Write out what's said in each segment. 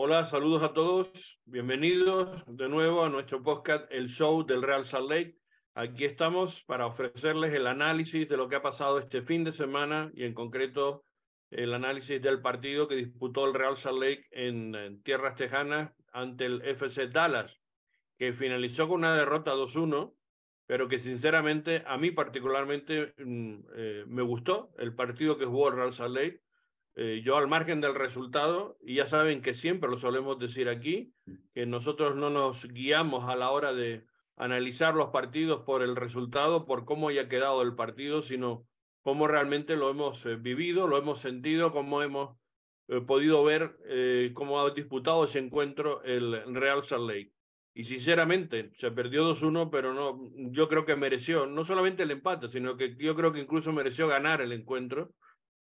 Hola, saludos a todos. Bienvenidos de nuevo a nuestro podcast El Show del Real Salt Lake. Aquí estamos para ofrecerles el análisis de lo que ha pasado este fin de semana y en concreto el análisis del partido que disputó el Real Salt Lake en, tierras tejanas ante el FC Dallas, que finalizó con una derrota 2-1, pero que sinceramente a mí particularmente mm, eh, me gustó el partido que jugó el Real Salt Lake eh, yo al margen del resultado, y ya saben que siempre lo solemos decir aquí, que nosotros no nos guiamos a la hora de analizar los partidos por el resultado, por cómo haya quedado el partido, sino cómo realmente lo hemos eh, vivido, lo hemos sentido, cómo hemos eh, podido ver cómo ha disputado ese encuentro el Real Salt Lake. Y sinceramente, se perdió 2-1, pero no, yo creo que mereció no solamente el empate, sino que yo creo que incluso mereció ganar el encuentro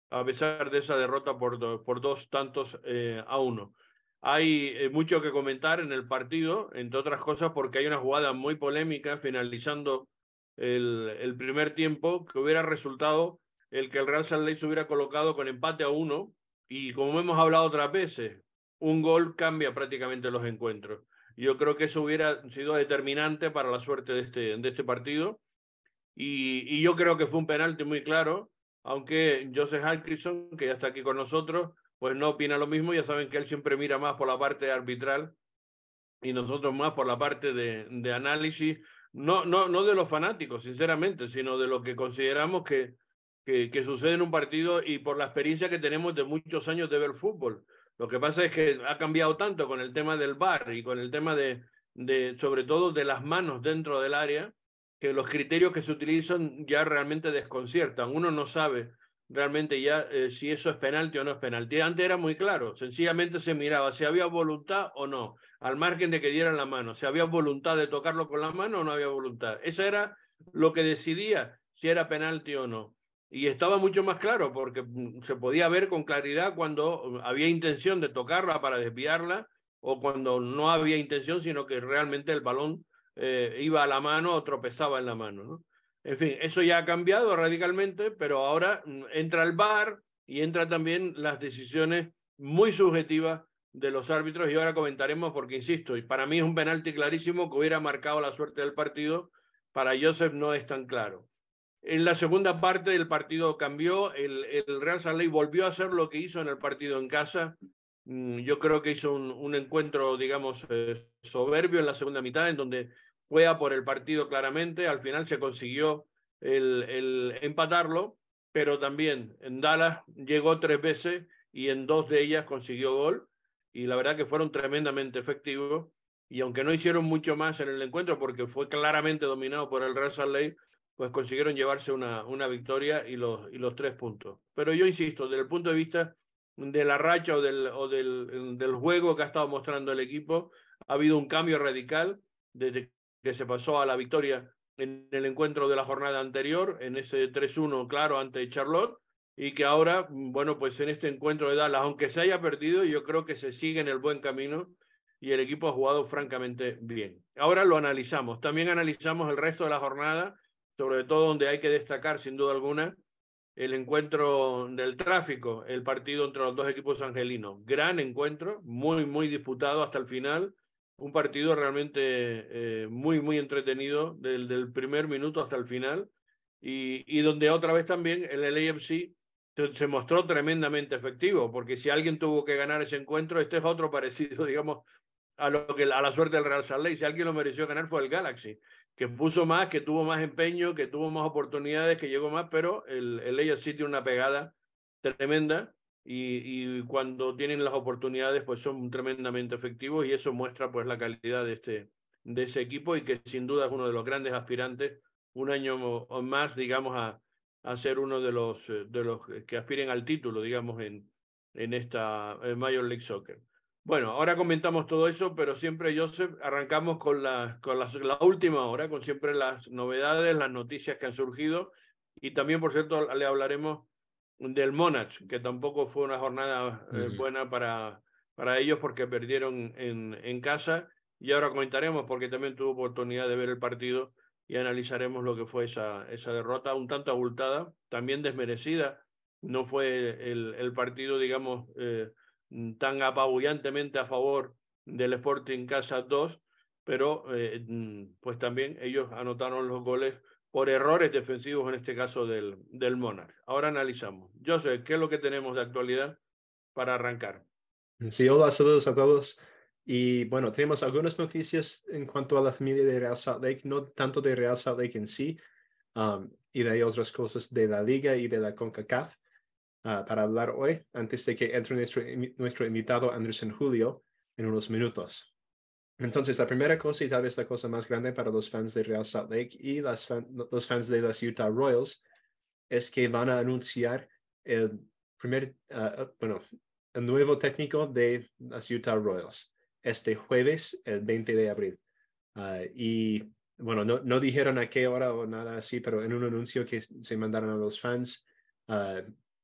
a pesar de esa derrota por, por dos tantos eh, a uno. Hay eh, mucho que comentar en el partido, entre otras cosas porque hay una jugada muy polémica finalizando el, el primer tiempo que hubiera resultado el que el Real Salt Lake se hubiera colocado con empate a uno y como hemos hablado otras veces, un gol cambia prácticamente los encuentros. Yo creo que eso hubiera sido determinante para la suerte de este, de este partido y, y yo creo que fue un penalti muy claro aunque Joseph Atkinson, que ya está aquí con nosotros, pues no opina lo mismo, ya saben que él siempre mira más por la parte arbitral y nosotros más por la parte de, análisis, no, no, no de los fanáticos, sinceramente, sino de lo que consideramos que, que, que, sucede en un partido y por la experiencia que tenemos de muchos años de ver fútbol. Lo que pasa es que ha cambiado tanto con el tema del bar y con el tema de, de sobre todo de las manos dentro del área, que los criterios que se utilizan ya realmente desconciertan. Uno no sabe realmente ya eh, si eso es penalti o no es penalti. Antes era muy claro, sencillamente se miraba si había voluntad o no, al margen de que dieran la mano, si había voluntad de tocarlo con la mano o no había voluntad. Eso era lo que decidía si era penalti o no. Y estaba mucho más claro porque mm, se podía ver con claridad cuando había intención de tocarla para desviarla o cuando no había intención, sino que realmente el balón eh, iba a la mano o tropezaba en la mano. ¿no? En fin, eso ya ha cambiado radicalmente, pero ahora mm, entra el VAR y entra también las decisiones muy subjetivas de los árbitros y ahora comentaremos porque, insisto, y para mí es un penalti clarísimo que hubiera marcado la suerte del partido, para Joseph no es tan claro. En la segunda parte del partido cambió, el, el Real Salt volvió a hacer lo que hizo en el partido en casa, mm, yo creo que hizo un, un encuentro, digamos, eh, soberbio en la segunda mitad, en donde fue a por el partido claramente, al final se consiguió el, el empatarlo, pero también en Dallas llegó tres veces y en dos de ellas consiguió gol y la verdad que fueron tremendamente efectivos y aunque no hicieron mucho más en el encuentro porque fue claramente dominado por el Real Salt Lake, pues consiguieron llevarse una, una victoria y los, y los tres puntos. Pero yo insisto, desde el punto de vista de la racha o del, o del, del juego que ha estado mostrando el equipo, ha habido un cambio radical desde que se pasó a la victoria en el encuentro de la jornada anterior, en ese 3-1 claro ante Charlotte, y que ahora, bueno, pues en este encuentro de Dallas, aunque se haya perdido, yo creo que se sigue en el buen camino y el equipo ha jugado francamente bien. Ahora lo analizamos. También analizamos el resto de la jornada, sobre todo donde hay que destacar, sin duda alguna, el encuentro del tráfico, el partido entre los dos equipos angelinos. Gran encuentro, muy, muy disputado hasta el final un partido realmente eh, muy, muy entretenido del, del, primer minuto hasta el final y, y donde otra vez también el LAFC se, se, mostró tremendamente efectivo, porque si alguien tuvo que ganar ese encuentro, este es otro parecido, digamos, a, lo que, a la suerte del Real Salt Lake. Si alguien lo mereció ganar fue el Galaxy, que puso más, que tuvo más empeño, que tuvo más oportunidades, que llegó más, pero el, el LAFC tiene una pegada tremenda y, cuando tienen las oportunidades pues son tremendamente efectivos y eso muestra pues la calidad de, este, de ese equipo y que sin duda es uno de los grandes aspirantes un año más digamos a, a ser uno de los, eh, de los que aspiren al título digamos en, en esta Major League Soccer. Bueno, ahora comentamos todo eso, pero siempre, Joseph, arrancamos con, la, con la, la última hora, con siempre las novedades, las noticias que han surgido y también, por cierto, le hablaremos del Monarch, que tampoco fue una jornada eh, buena para, para ellos porque perdieron en, en casa. Y ahora comentaremos porque también tuvo oportunidad de ver el partido y analizaremos lo que fue esa, esa derrota, un tanto abultada, también desmerecida. No fue el, el partido, digamos, eh, tan apabullantemente a favor del Sporting Casa 2, pero eh, mm, pues también ellos anotaron los goles por errores defensivos, en este caso del, del Monarch. Ahora analizamos. José, ¿qué es lo que tenemos de actualidad para arrancar? Sí, hola, saludos a todos. Y bueno, tenemos algunas noticias en cuanto a la familia de Real Salt Lake, no tanto de Real Salt Lake en sí, um, y de otras cosas de la liga y de la CONCACAF uh, para hablar hoy, antes de que entre nuestro, nuestro invitado Anderson Julio en unos minutos. Entonces, la primera cosa y tal vez la cosa más grande para los fans de Real Salt Lake y los fans de las Utah Royals es que van a anunciar el primer, uh, bueno, el nuevo técnico de las Utah Royals este jueves, el 20 de abril. Ah, y bueno, no, no dijeron a qué hora o nada así, pero en un anuncio que se mandaron a los fans,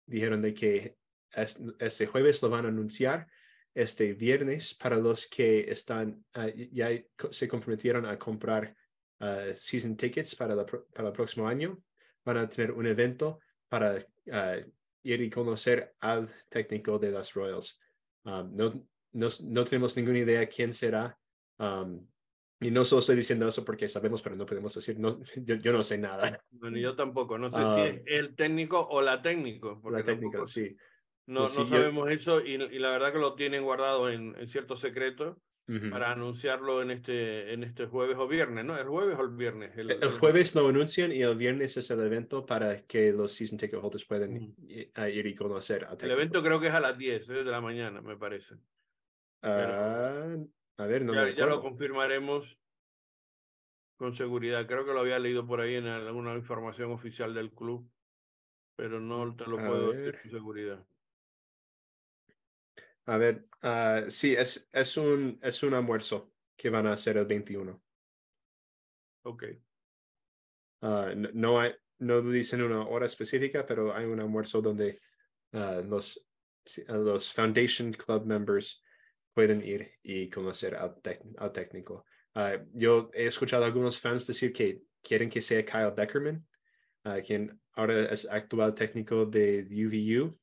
dijeron de que este jueves lo van a anunciar este viernes para los que están, uh, ya se comprometieron a comprar season tickets para, la, para el próximo año. Van a tener un evento para ir y conocer al técnico de las Royals. Um, no, no, no tenemos ninguna idea quién será. Um, y no solo estoy diciendo eso porque sabemos, pero no podemos decir, no, yo, yo no sé nada. Bueno, yo tampoco, no sé si es el técnico o la técnico. La técnica, sí. No, pues no sabemos eso y, y, la verdad que lo tienen guardado en, en cierto secreto uh -huh. para anunciarlo en este, en este jueves o viernes, ¿no? ¿El jueves o el viernes? El, el, el jueves lo anuncian y el viernes es el evento para que los season ticket holders puedan uh -huh. ir y conocer. el evento creo que es a las 10 de la mañana, me parece. Uh, a ver, no ya, ya, lo confirmaremos con seguridad. Creo que lo había leído por ahí en alguna información oficial del club, pero no te lo puedo decir con seguridad. A ver, uh, sí, es, es, un, es un almuerzo que van a hacer el 21. Ok. Uh, no, no, hay, no dicen una hora específica, pero hay un almuerzo donde uh, los, los Foundation Club members pueden ir y conocer al, al técnico. Yo he escuchado a algunos fans decir que quieren que sea Kyle Beckerman, quien ahora es actual técnico de UVU.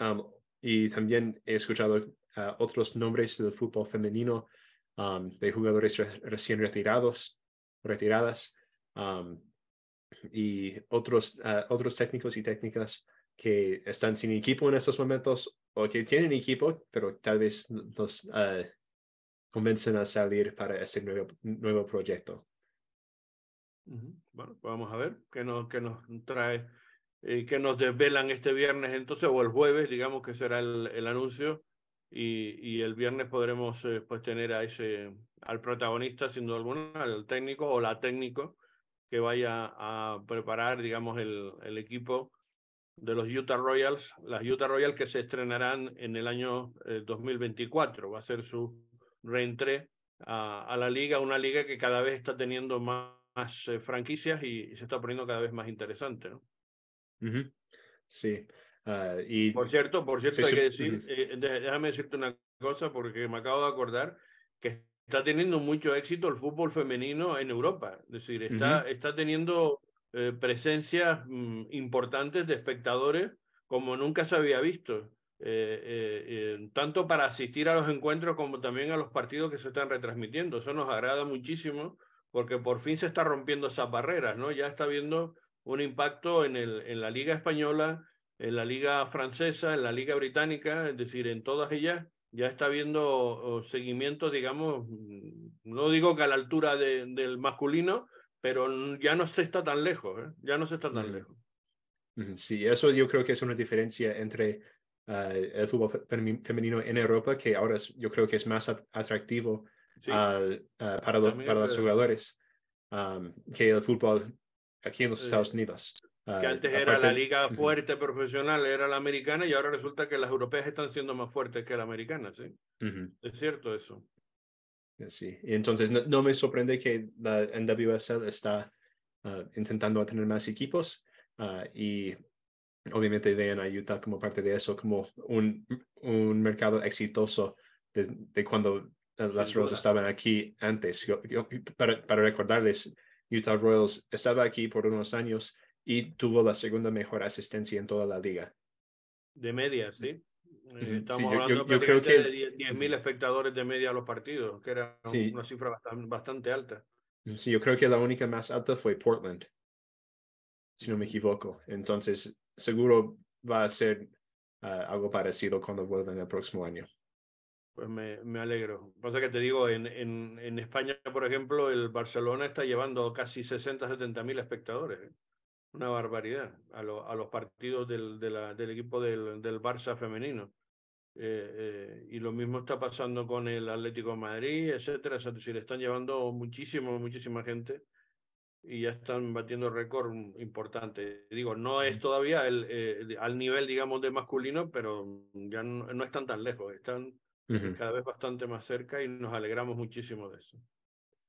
Um, y también he escuchado uh, otros nombres del fútbol femenino um, de jugadores re recién retirados, retiradas, um, y otros, otros técnicos y técnicas que están sin equipo en estos momentos o que tienen equipo, pero tal vez los uh, convencen a salir para ese nuevo, nuevo proyecto. Uh. Bueno, vamos a ver qué nos, qué nos trae, eh, qué nos desvelan este viernes entonces, o el jueves, digamos que será el, el anuncio, y, y, el viernes podremos eh, pues tener a ese, al protagonista, sin duda alguna, al técnico o la técnico que vaya a preparar, digamos, el, el equipo de los Utah Royals, las Utah Royals que se estrenarán en el año eh, 2024. Va a ser su reentré a, a, la liga, una liga que cada vez está teniendo más, más eh, franquicias y, y, se está poniendo cada vez más interesante. ¿no? Uh -huh. Sí. Uh, y... Por cierto, por cierto, sí, hay sí. que decir, uh -huh. eh, déjame decirte una cosa porque me acabo de acordar que está teniendo mucho éxito el fútbol femenino en Europa. Es decir, está, uh -huh. está teniendo eh, presencias mm, importantes de espectadores como nunca se había visto, eh, eh, tanto para asistir a los encuentros como también a los partidos que se están retransmitiendo. Eso nos agrada muchísimo porque por fin se está rompiendo esas barreras, ¿no? Ya está viendo un impacto en, el, en la liga española, en la liga francesa, en la liga británica, es decir, en todas ellas ya está viendo seguimiento, digamos, mm, no digo que a la altura de, del masculino, pero ya no se está tan lejos, ¿eh? ya no se está tan mm. lejos. Sí, eso yo creo que es una diferencia entre uh, el fútbol femenino en Europa, que ahora es, yo creo que es más atractivo sí. uh, uh, para, lo, para los jugadores um, que el fútbol aquí en los Estados Unidos. que antes era aparte... la liga fuerte -huh. profesional, era la americana, y ahora resulta que las europeas están siendo más fuertes que la americana, ¿sí? -huh. Es cierto eso. Sí, y entonces no, no, me sorprende que la NWSL está uh, intentando tener más equipos uh, y obviamente vean a Utah como parte de eso, como un, un mercado exitoso de, de cuando las Royals estaban aquí antes. Yo, yo, para, para recordarles, Utah Royals estaba aquí por unos años y tuvo la segunda mejor asistencia en toda la liga. De media, sí. Eh, estamos hablando yo, creo que... de 10.000 espectadores de media a los partidos, que era una cifra bastante, bastante alta. Sí, yo creo que la única más alta fue Portland, si no me equivoco. Entonces, seguro va a ser ah, algo parecido cuando vuelvan el próximo año. Pues me, me alegro. Pasa que te digo, en, en, en, España, por ejemplo, el Barcelona está llevando casi 60, 70 mil espectadores. ¿eh? Una barbaridad a, a los partidos del, de la, del equipo del, del Barça femenino. Eh, eh, y lo mismo está pasando con el Atlético de Madrid, etcétera. Es decir, están llevando muchísimo, muchísima gente y ya están batiendo récord importante. Digo, no es todavía el, al nivel, digamos, de masculino, pero ya no, no están tan lejos. Están cada vez bastante más cerca y nos alegramos muchísimo de eso.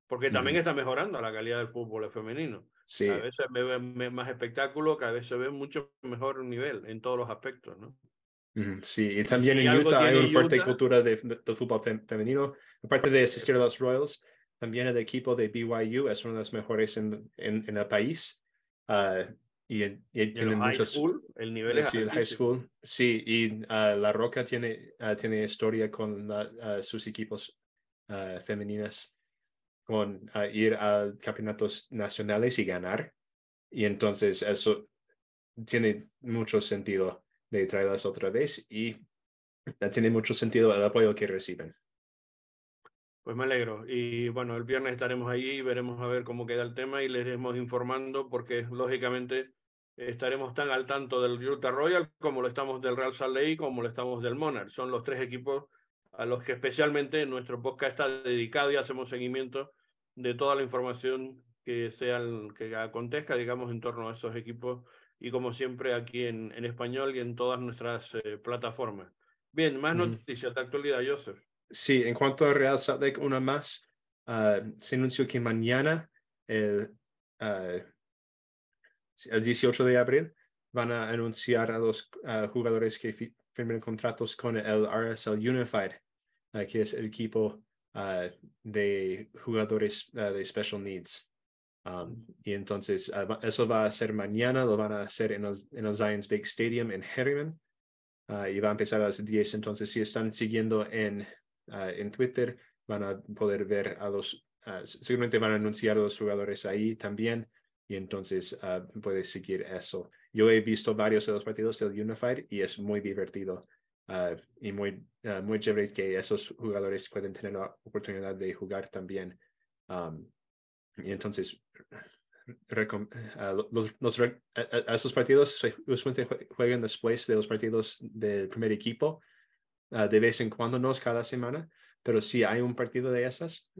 Porque también está mejorando la calidad del fútbol femenino. Sí. Cada vez se ve más espectáculo, cada vez se ve mucho mejor nivel en todos los aspectos, ¿no? Sí, y también en Utah hay una fuerte cultura de, fútbol femenino. Aparte de asistir a los Royals, también el equipo de BYU es uno de los mejores en, en, el país. Uh, y, y tiene muchos, school, el nivel sí, el high school. Sí, y uh, La Roca tiene, uh, tiene historia con uh, sus equipos femeninas, con ir a campeonatos nacionales y ganar. Y entonces eso tiene mucho sentido de traerlas otra vez y tiene mucho sentido el apoyo que reciben. Pues me alegro. Y bueno, el viernes estaremos ahí y veremos a ver cómo queda el tema y les iremos informando porque lógicamente estaremos tan al tanto del Utah Royal como lo estamos del Real Salt Lake como lo estamos del Monarch. Son los tres equipos a los que especialmente nuestro podcast está dedicado y hacemos seguimiento de toda la información que sea que acontezca, digamos, en torno a esos equipos y como siempre aquí en, en español y en todas nuestras eh, plataformas. Bien, más noticias de actualidad, Joseph. Sí, en cuanto a Real Salt Lake, una más. Ah, se anunció que mañana, el, ah, el 18 de abril, van a anunciar a los jugadores que firmen contratos con el RSL Unified, ah, que es el equipo de jugadores de Special Needs. Um, y entonces eso va a ser mañana, lo van a hacer en, en el Zions Big Stadium en Harriman. y va a empezar a las 10. Entonces, si están siguiendo en Ah, en Twitter, van a poder ver a los, ah, seguramente van a anunciar a los jugadores ahí también y entonces uh, puedes seguir eso. Yo he visto varios de los partidos del Unified y es muy divertido y muy, muy chévere que esos jugadores pueden tener la oportunidad de jugar también. Y entonces, los, los, esos partidos usualmente juegan después de los partidos del primer equipo Ah, de vez en cuando, no es cada semana, pero si hay un partido de esas,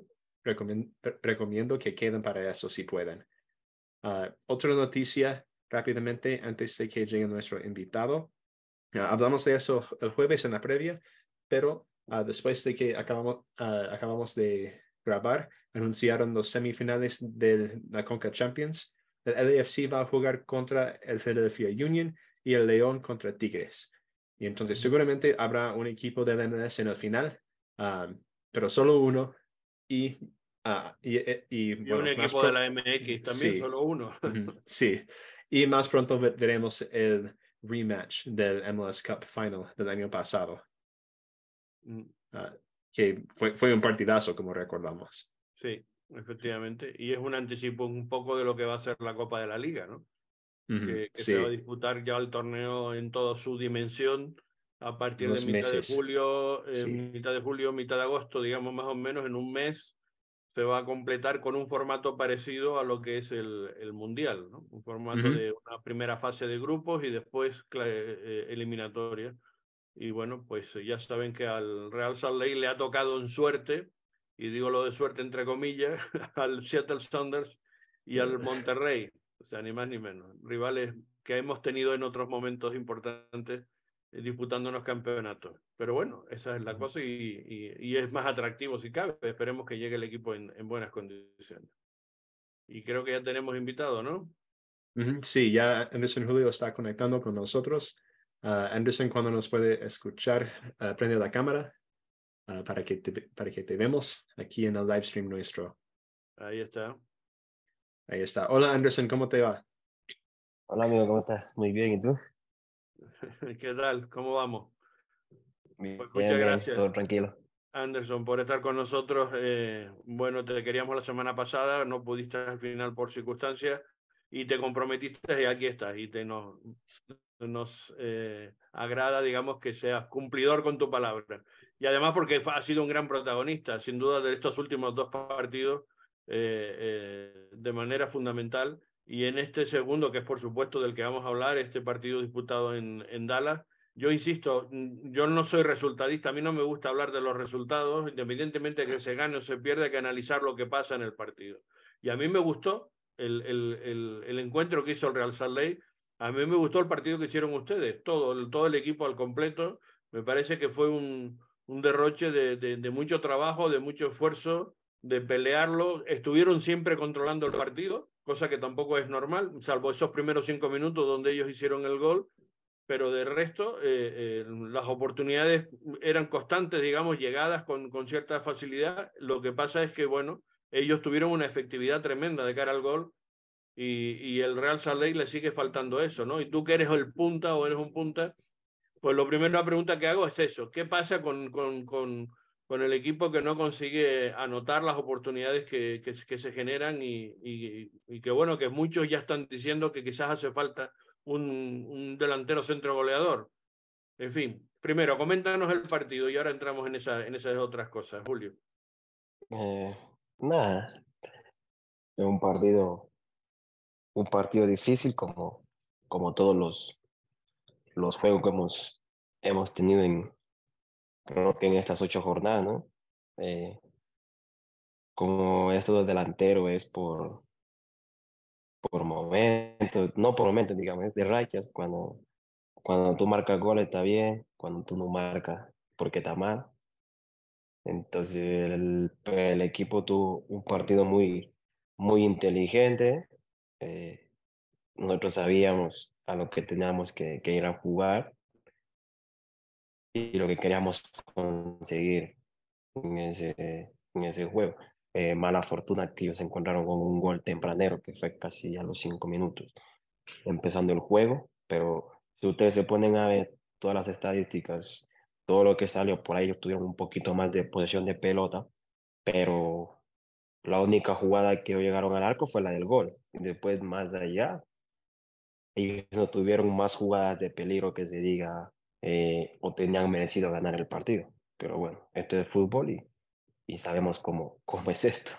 recomiendo, que queden para eso si pueden. Ah, otra noticia rápidamente antes de que llegue nuestro invitado. Ah, hablamos de eso el jueves en la previa, pero después de que acabamos, acabamos de grabar, anunciaron los semifinales de la Conca Champions. El LAFC va a jugar contra el Philadelphia Union y el León contra Tigres. Y entonces seguramente habrá un equipo del MLS en el final, pero solo uno. Y, ah, y, eh, y, un equipo de la MX también, solo uno. sí, y más pronto veremos el rematch del MLS Cup Final del año pasado, mm. ah, que fue, fue un partidazo, como recordamos. Sí, efectivamente. Y es un anticipo un poco de lo que va a ser la Copa de la Liga, ¿no? que, se va a disputar ya el torneo en toda su dimensión a partir de mitad de julio, eh, mitad de julio, mitad de agosto, digamos más o menos en un mes, se va a completar con un formato parecido a lo que es el, el Mundial, ¿no? un formato de una primera fase de grupos y después eh, eliminatoria. Y bueno, pues ya saben que al Real Salt Lake le ha tocado en suerte, y digo lo de suerte entre comillas, al Seattle Sounders y al Monterrey. O sea, ni más ni menos. Rivales que hemos tenido en otros momentos importantes eh, disputando los campeonatos. Pero bueno, esa es la cosa y, y, es más atractivo si cabe. Esperemos que llegue el equipo en, en, buenas condiciones. Y creo que ya tenemos invitado, ¿no? Sí, ya Anderson Julio está conectando con nosotros. Uh, Anderson, cuando nos puede escuchar, uh, prende la cámara uh, para, que te, para que te vemos aquí en el live stream nuestro. Ahí está. Ahí está. Hola Anderson, ¿cómo te va? Hola amigo, ¿cómo estás? Muy bien, ¿y tú? ¿Qué tal? ¿Cómo vamos? Pues muchas gracias. todo tranquilo. Anderson, por estar con nosotros. Eh, bueno, te queríamos la semana pasada, no pudiste al final por circunstancias y te comprometiste y aquí estás. Y te nos, nos eh, agrada, digamos, que seas cumplidor con tu palabra. Y además porque ha sido un gran protagonista, sin duda, de estos últimos dos partidos eh, de manera fundamental. Y en este segundo, que es por supuesto del que vamos a hablar, este partido disputado en, en Dallas, yo insisto, mm, yo no soy resultadista, a mí no me gusta hablar de los resultados, independientemente de que se gane o se pierda, hay que analizar lo que pasa en el partido. Y a mí me gustó el, el, el, encuentro que hizo el Real Salt Lake, a mí me gustó el partido que hicieron ustedes, todo, el, todo el equipo al completo, me parece que fue un, un derroche de, de, de mucho trabajo, de mucho esfuerzo, de pelearlo, estuvieron siempre controlando el partido, cosa que tampoco es normal, salvo esos primeros cinco minutos donde ellos hicieron el gol, pero de resto eh, eh, las oportunidades eran constantes, digamos, llegadas con, con cierta facilidad. Lo que pasa es que, bueno, ellos tuvieron una efectividad tremenda de cara al gol y, y el Real Lake le sigue faltando eso, ¿no? Y tú que eres el punta o eres un punta, pues lo primero la pregunta que hago es eso, ¿qué pasa con, con, con, con el equipo que no consigue anotar las oportunidades que, que, que se generan y, y, y que, bueno, que muchos ya están diciendo que quizás hace falta un, un delantero centro goleador. En fin, primero, coméntanos el partido y ahora entramos en, esa, en esas otras cosas, Julio. Eh, nada, es un partido, un partido difícil como, como todos los, los juegos que hemos, hemos tenido en, creo que en estas ocho jornadas, ¿no? Eh, como esto del delantero es por, por momentos, no por momentos, digamos, es de rachas, cuando, cuando tú marcas gol está bien, cuando tú no marcas porque está mal. Entonces el, el equipo tuvo un partido muy, muy inteligente. Eh, nosotros sabíamos a lo que teníamos que, que, ir a jugar y lo que queríamos conseguir en ese, en ese juego. Eh, mala fortuna que ellos encontraron con un gol tempranero que fue casi a los cinco minutos empezando el juego, pero si ustedes se ponen a ver todas las estadísticas, todo lo que salió por ahí, ellos tuvieron un poquito más de posesión de pelota, pero la única jugada que llegaron al arco fue la del gol. Después, más allá, ellos no tuvieron más jugadas de peligro que se diga eh, o tenían merecido ganar el partido. Pero bueno, esto es fútbol y y sabemos cómo, cómo es esto.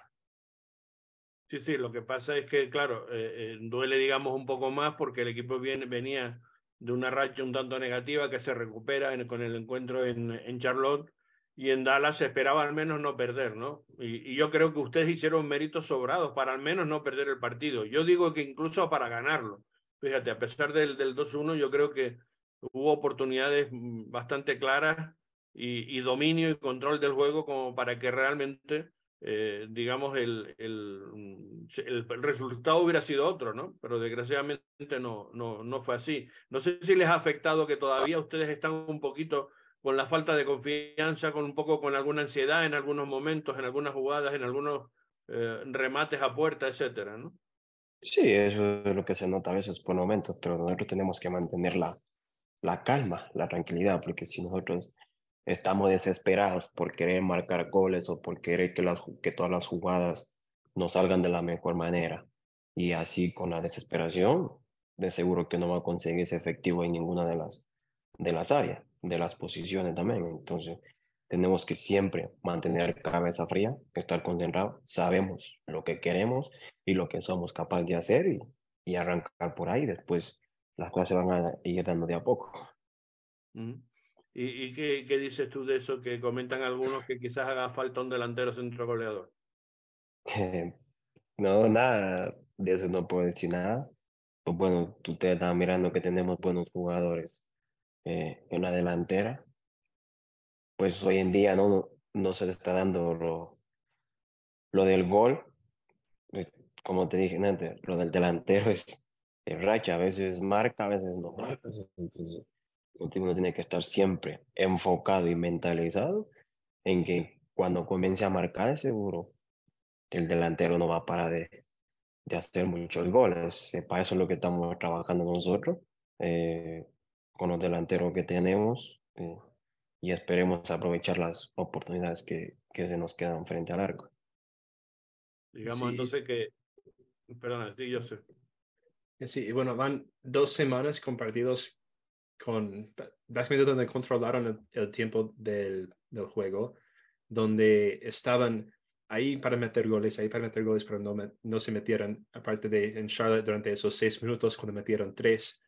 Sí, sí, lo que pasa es que, claro, eh, eh, duele, digamos, un poco más porque el equipo viene, venía de una racha un tanto negativa que se recupera en, con el encuentro en, en, Charlotte y en Dallas se esperaba al menos no perder, ¿no? Y, y, yo creo que ustedes hicieron méritos sobrados para al menos no perder el partido. Yo digo que incluso para ganarlo. Fíjate, a pesar del, del 2-1, yo creo que hubo oportunidades mm, bastante claras y, y, dominio y control del juego como para que realmente, eh, digamos, el, el, el, el, resultado hubiera sido otro, ¿no? Pero desgraciadamente no, no, no fue así. No sé si les ha afectado que todavía ustedes están un poquito con la falta de confianza, con un poco con alguna ansiedad en algunos momentos, en algunas jugadas, en algunos eh, remates a puerta, etcétera, ¿no? Sí, eso es lo que se nota a veces por momentos, pero nosotros tenemos que mantener la, la calma, la tranquilidad, porque si nosotros estamos desesperados por querer marcar goles o por querer que, las, que todas las jugadas nos salgan de la mejor manera. Y así con la desesperación, de seguro que no va a conseguir ese efectivo en ninguna de las, de las áreas, de las posiciones también. Entonces, tenemos que siempre mantener cabeza fría, estar concentrados, sabemos lo que queremos y lo que somos capaces de hacer y, y arrancar por ahí. Después las cosas se van a ir dando de a poco. Mm. ¿Y, y qué, qué, dices tú de eso que comentan algunos que quizás haga falta un delantero centro goleador? no, nada, de eso no puedo decir nada. Pues bueno, tú te estás mirando que tenemos buenos jugadores eh, en la delantera. Pues hoy en día no, no se le está dando lo, lo del gol. Como te dije antes, lo del delantero es, es racha, a veces marca, a veces no marca. Entonces, uno tiene que estar siempre enfocado y mentalizado en que cuando comience a marcar, seguro el delantero no va a parar de, de hacer muchos goles. Para eso es lo que estamos trabajando nosotros, eh, con los delanteros que tenemos. Eh, y esperemos aprovechar las oportunidades que, que se nos quedan frente al arco. Digamos entonces que, perdón, sí, yo sé. Sí, bueno, van dos semanas compartidos con, básicamente donde controlaron el, tiempo del, del, juego, donde estaban ahí para meter goles, ahí para meter goles, pero no, no se metieron, aparte de en Charlotte durante esos seis minutos, cuando metieron tres,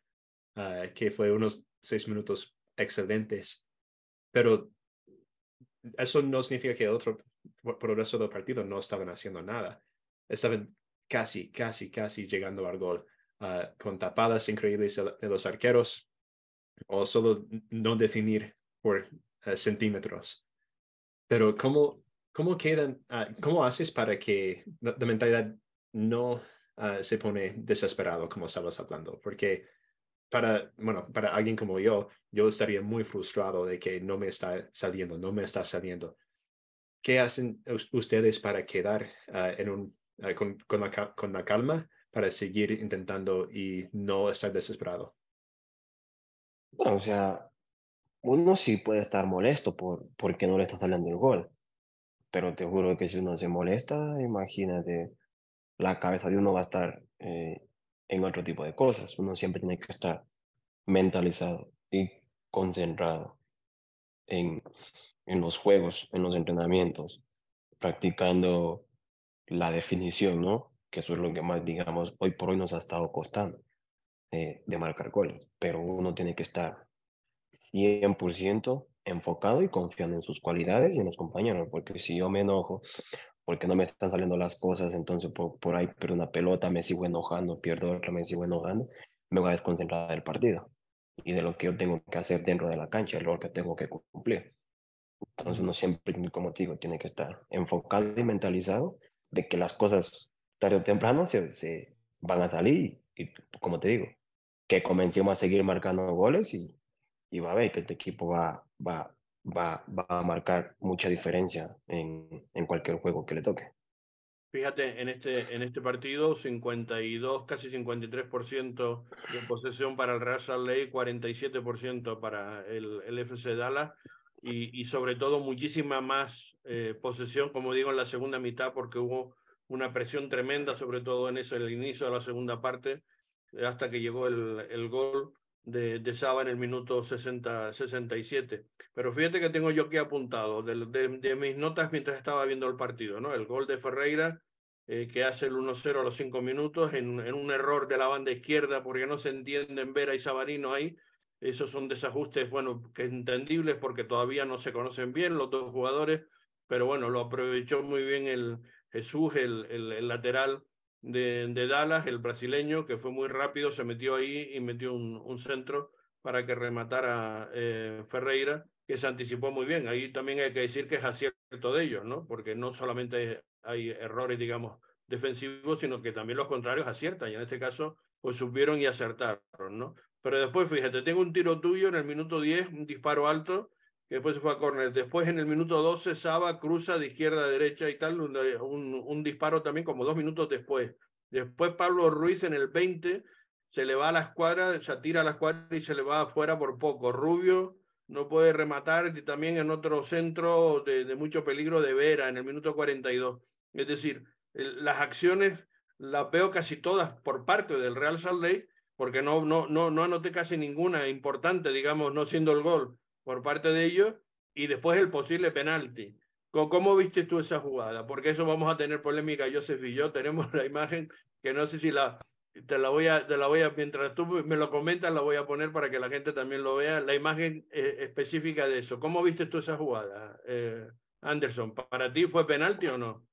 ah, que fue unos seis minutos excelentes. Pero eso no significa que el otro, por el resto del partido no estaban haciendo nada. Estaban casi, casi, casi llegando al gol, uh, con tapadas increíbles de los arqueros, o solo no definir por uh, centímetros. Pero ¿cómo, cómo quedan, uh, cómo haces para que la, mentalidad no se pone desesperado, como estabas hablando? Porque para, bueno, para alguien como yo, yo estaría muy frustrado de que no me está saliendo, no me está saliendo. ¿Qué hacen ustedes para quedar ah, en un, con, con, la, con, la, calma para seguir intentando y no estar desesperado? O sea, uno sí puede estar molesto por porque no le está saliendo el gol, pero te juro que si uno se molesta, imagínate, la cabeza de uno va a estar eh, en otro tipo de cosas. Uno siempre tiene que estar mentalizado y concentrado en, en los juegos, en los entrenamientos, practicando la definición, ¿no? Que eso es lo que más, digamos, hoy por hoy nos ha estado costando de marcar goles. Pero uno tiene que estar 100% enfocado y confiando en sus cualidades y en los compañeros, porque si yo me enojo porque no me están saliendo las cosas, entonces por, ahí pierdo una pelota, me sigo enojando, pierdo otra, me sigo enojando, me voy a desconcentrar del partido y de lo que yo tengo que hacer dentro de la cancha, rol que tengo que cumplir. Entonces uno siempre, como te digo, tiene que estar enfocado y mentalizado de que las cosas tarde o temprano se van a salir y, como te digo, que comencemos a seguir marcando goles y, y va a ver que este equipo va, va, va, va a marcar mucha diferencia en, en cualquier juego que le toque. Fíjate, en este, en este partido, 52, casi 53% de posesión para el Real Salt Lake, 47% para el, el FC Dallas y, y, sobre todo muchísima más eh, posesión, como digo, en la segunda mitad, porque hubo una presión tremenda, sobre todo en eso, el inicio de la segunda parte, hasta que llegó el, el gol de, de Saba en el minuto 60, 67. Pero fíjate que tengo yo aquí apuntado de, de, mis notas mientras estaba viendo el partido, ¿no? El gol de Ferreira, eh, que hace el 1-0 a los 5 minutos, en, en, un error de la banda izquierda, porque no se entienden Vera y Sabarino ahí. Esos son desajustes, bueno, que entendibles porque todavía no se conocen bien los dos jugadores, pero bueno, lo aprovechó muy bien el Jesús, el, el, el lateral de, de, Dallas, el brasileño, que fue muy rápido, se metió ahí y metió un, un centro para que rematara eh, Ferreira, que se anticipó muy bien. Ahí también hay que decir que es acierto de ellos, ¿no? Porque no solamente hay errores, digamos, defensivos, sino que también los contrarios aciertan. Y en este caso, pues supieron y acertaron, ¿no? Pero después, fíjate, tengo un tiro tuyo en el minuto 10, un disparo alto, que después se fue a córner. Después en el minuto 12, Saba cruza de izquierda a derecha y tal, un, un, disparo también como dos minutos después. Después Pablo Ruiz en el 20 se le va a la escuadra, se tira a la escuadra y se le va afuera por poco. Rubio no puede rematar y también en otro centro de, de mucho peligro de Vera en el minuto 42. Es decir, las acciones las veo casi todas por parte del Real Salt Lake porque no, no, no, no anoté casi ninguna importante, digamos, no siendo el gol por parte de ellos y después el posible penalti. ¿Cómo, viste tú esa jugada? Porque eso vamos a tener polémica, Joseph y yo. Tenemos la imagen que no sé si la, te la voy a, te la voy a, mientras tú me lo comentas, la voy a poner para que la gente también lo vea, la imagen eh, específica de eso. ¿Cómo viste tú esa jugada, eh, Anderson? ¿Para ti fue penalti o no?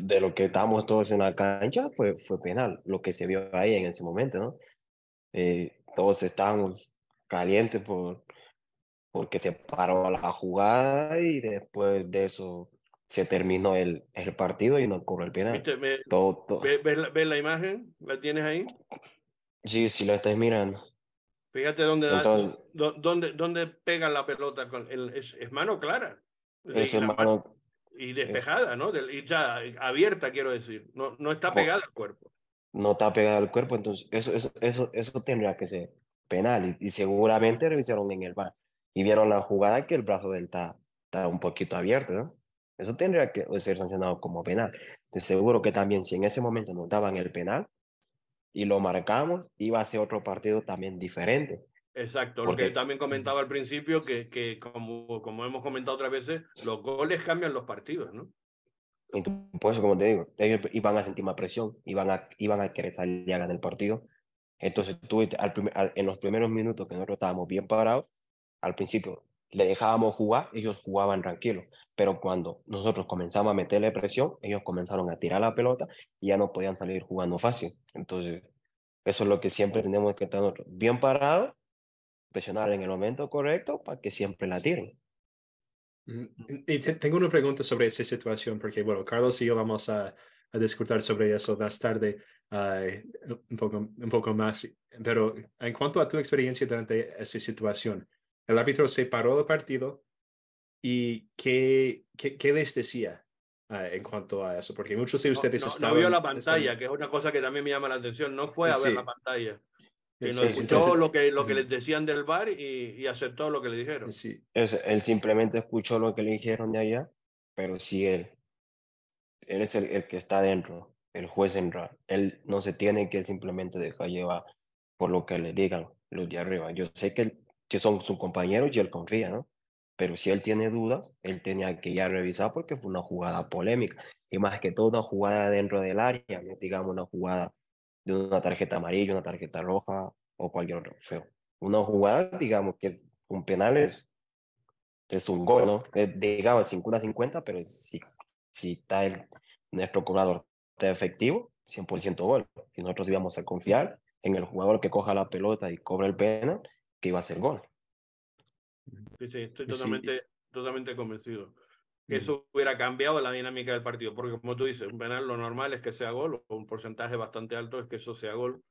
De lo que estábamos todos en la cancha fue, fue penal, lo que se vio ahí en ese momento, ¿no? Eh, todos estábamos calientes por, porque se paró la jugada y después de eso se terminó el, el partido y no cobró el penal. todo, todo. ¿Ves, la imagen? ¿La tienes ahí? Sí, sí la estás mirando. Fíjate dónde, Entonces, dónde, dónde pega la pelota. Con el, es, es mano clara. Es y, mano, y despejada, ¿no? Y ya abierta, quiero decir. No, no está pegada al cuerpo. No está pegada al cuerpo, entonces eso, eso, eso, eso tendría que ser penal y, y seguramente revisaron en el bar y vieron la jugada que el brazo del está, está un poquito abierto, ¿no? Eso tendría que ser sancionado como penal. Estoy seguro que también si en ese momento nos daban el penal y lo marcamos, iba a ser otro partido también diferente. Exacto, lo que también comentaba al principio, que, que como, como hemos comentado otras veces, los goles cambian los partidos, ¿no? por eso, como te digo, ellos iban a sentir más presión, iban a, iban a querer salir a ganar el partido. Entonces, tú, al en los primeros minutos que nosotros estábamos bien parados, al principio le dejábamos jugar, ellos jugaban tranquilos. Pero cuando nosotros comenzamos a meterle presión, ellos comenzaron a tirar la pelota y ya no podían salir jugando fácil. Entonces, eso es lo que siempre tenemos que estar bien parados, presionar en el momento correcto para que siempre la tiren. Y tengo una pregunta sobre esa situación, porque, bueno, Carlos y yo vamos a, a discutir sobre eso más tarde un, poco, un poco más. Pero en cuanto a tu experiencia durante esa situación, el árbitro se paró del partido y ¿qué, qué, qué les decía en cuanto a eso? Porque muchos de ustedes no, estaban... No vio la pantalla, que es una cosa que también me llama la atención. No fue a ver la pantalla. Sino escuchó lo, que, lo que les decían del bar y, y aceptó lo que le dijeron. Sí. él simplemente escuchó lo que le dijeron de allá, pero sí él. Él es el, el que está dentro, el juez en Él no se tiene que simplemente dejar llevar por lo que le digan los de arriba. Yo sé que él que son sus compañeros y él confía, ¿no? Pero si él tiene dudas, él tenía que ya revisar porque fue una jugada polémica. Y más que todo una jugada dentro del área, digamos una jugada de una tarjeta amarilla, una tarjeta roja o cualquier otro feo. Una jugada, digamos, que es un penal es, es un gol, ¿no? digamos 50-50, pero si, si está el, nuestro cobrador está efectivo, 100% gol. Y nosotros íbamos a confiar en el jugador que coja la pelota y cobra el penal, que iba a ser gol. Sí, sí, estoy totalmente, totalmente convencido. Que eso hubiera cambiado la dinámica del partido, porque como tú dices, un penal lo normal es que sea gol, o un porcentaje bastante alto es que eso sea gol,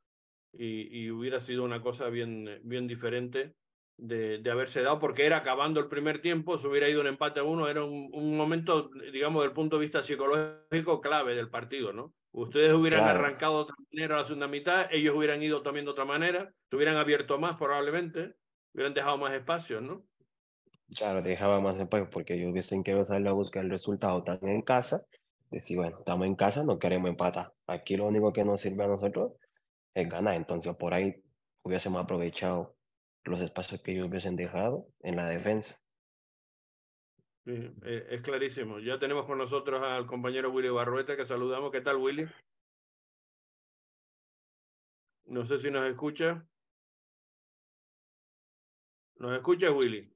y, y hubiera sido una cosa bien, bien diferente de, de, haberse dado, porque era acabando el primer tiempo, se hubiera ido un empate a uno, era un, un momento, digamos, del punto de vista psicológico clave del partido, ¿no? Ustedes hubieran arrancado de otra manera la segunda mitad, ellos hubieran ido también de otra manera, se hubieran abierto más probablemente, hubieran dejado más espacio, ¿no? Claro, dejaba más espacio porque ellos hubiesen querido salir a buscar el resultado tan en casa, decir, bueno, estamos en casa, no queremos empatar. Aquí lo único que nos sirve a nosotros es ganar, entonces por ahí hubiésemos aprovechado los espacios que ellos hubiesen dejado en la defensa. Eh, es clarísimo. Ya tenemos con nosotros al compañero Willy Barrueta, que saludamos. ¿Qué tal, Willy? No sé si nos escucha. ¿Nos escucha, Willy?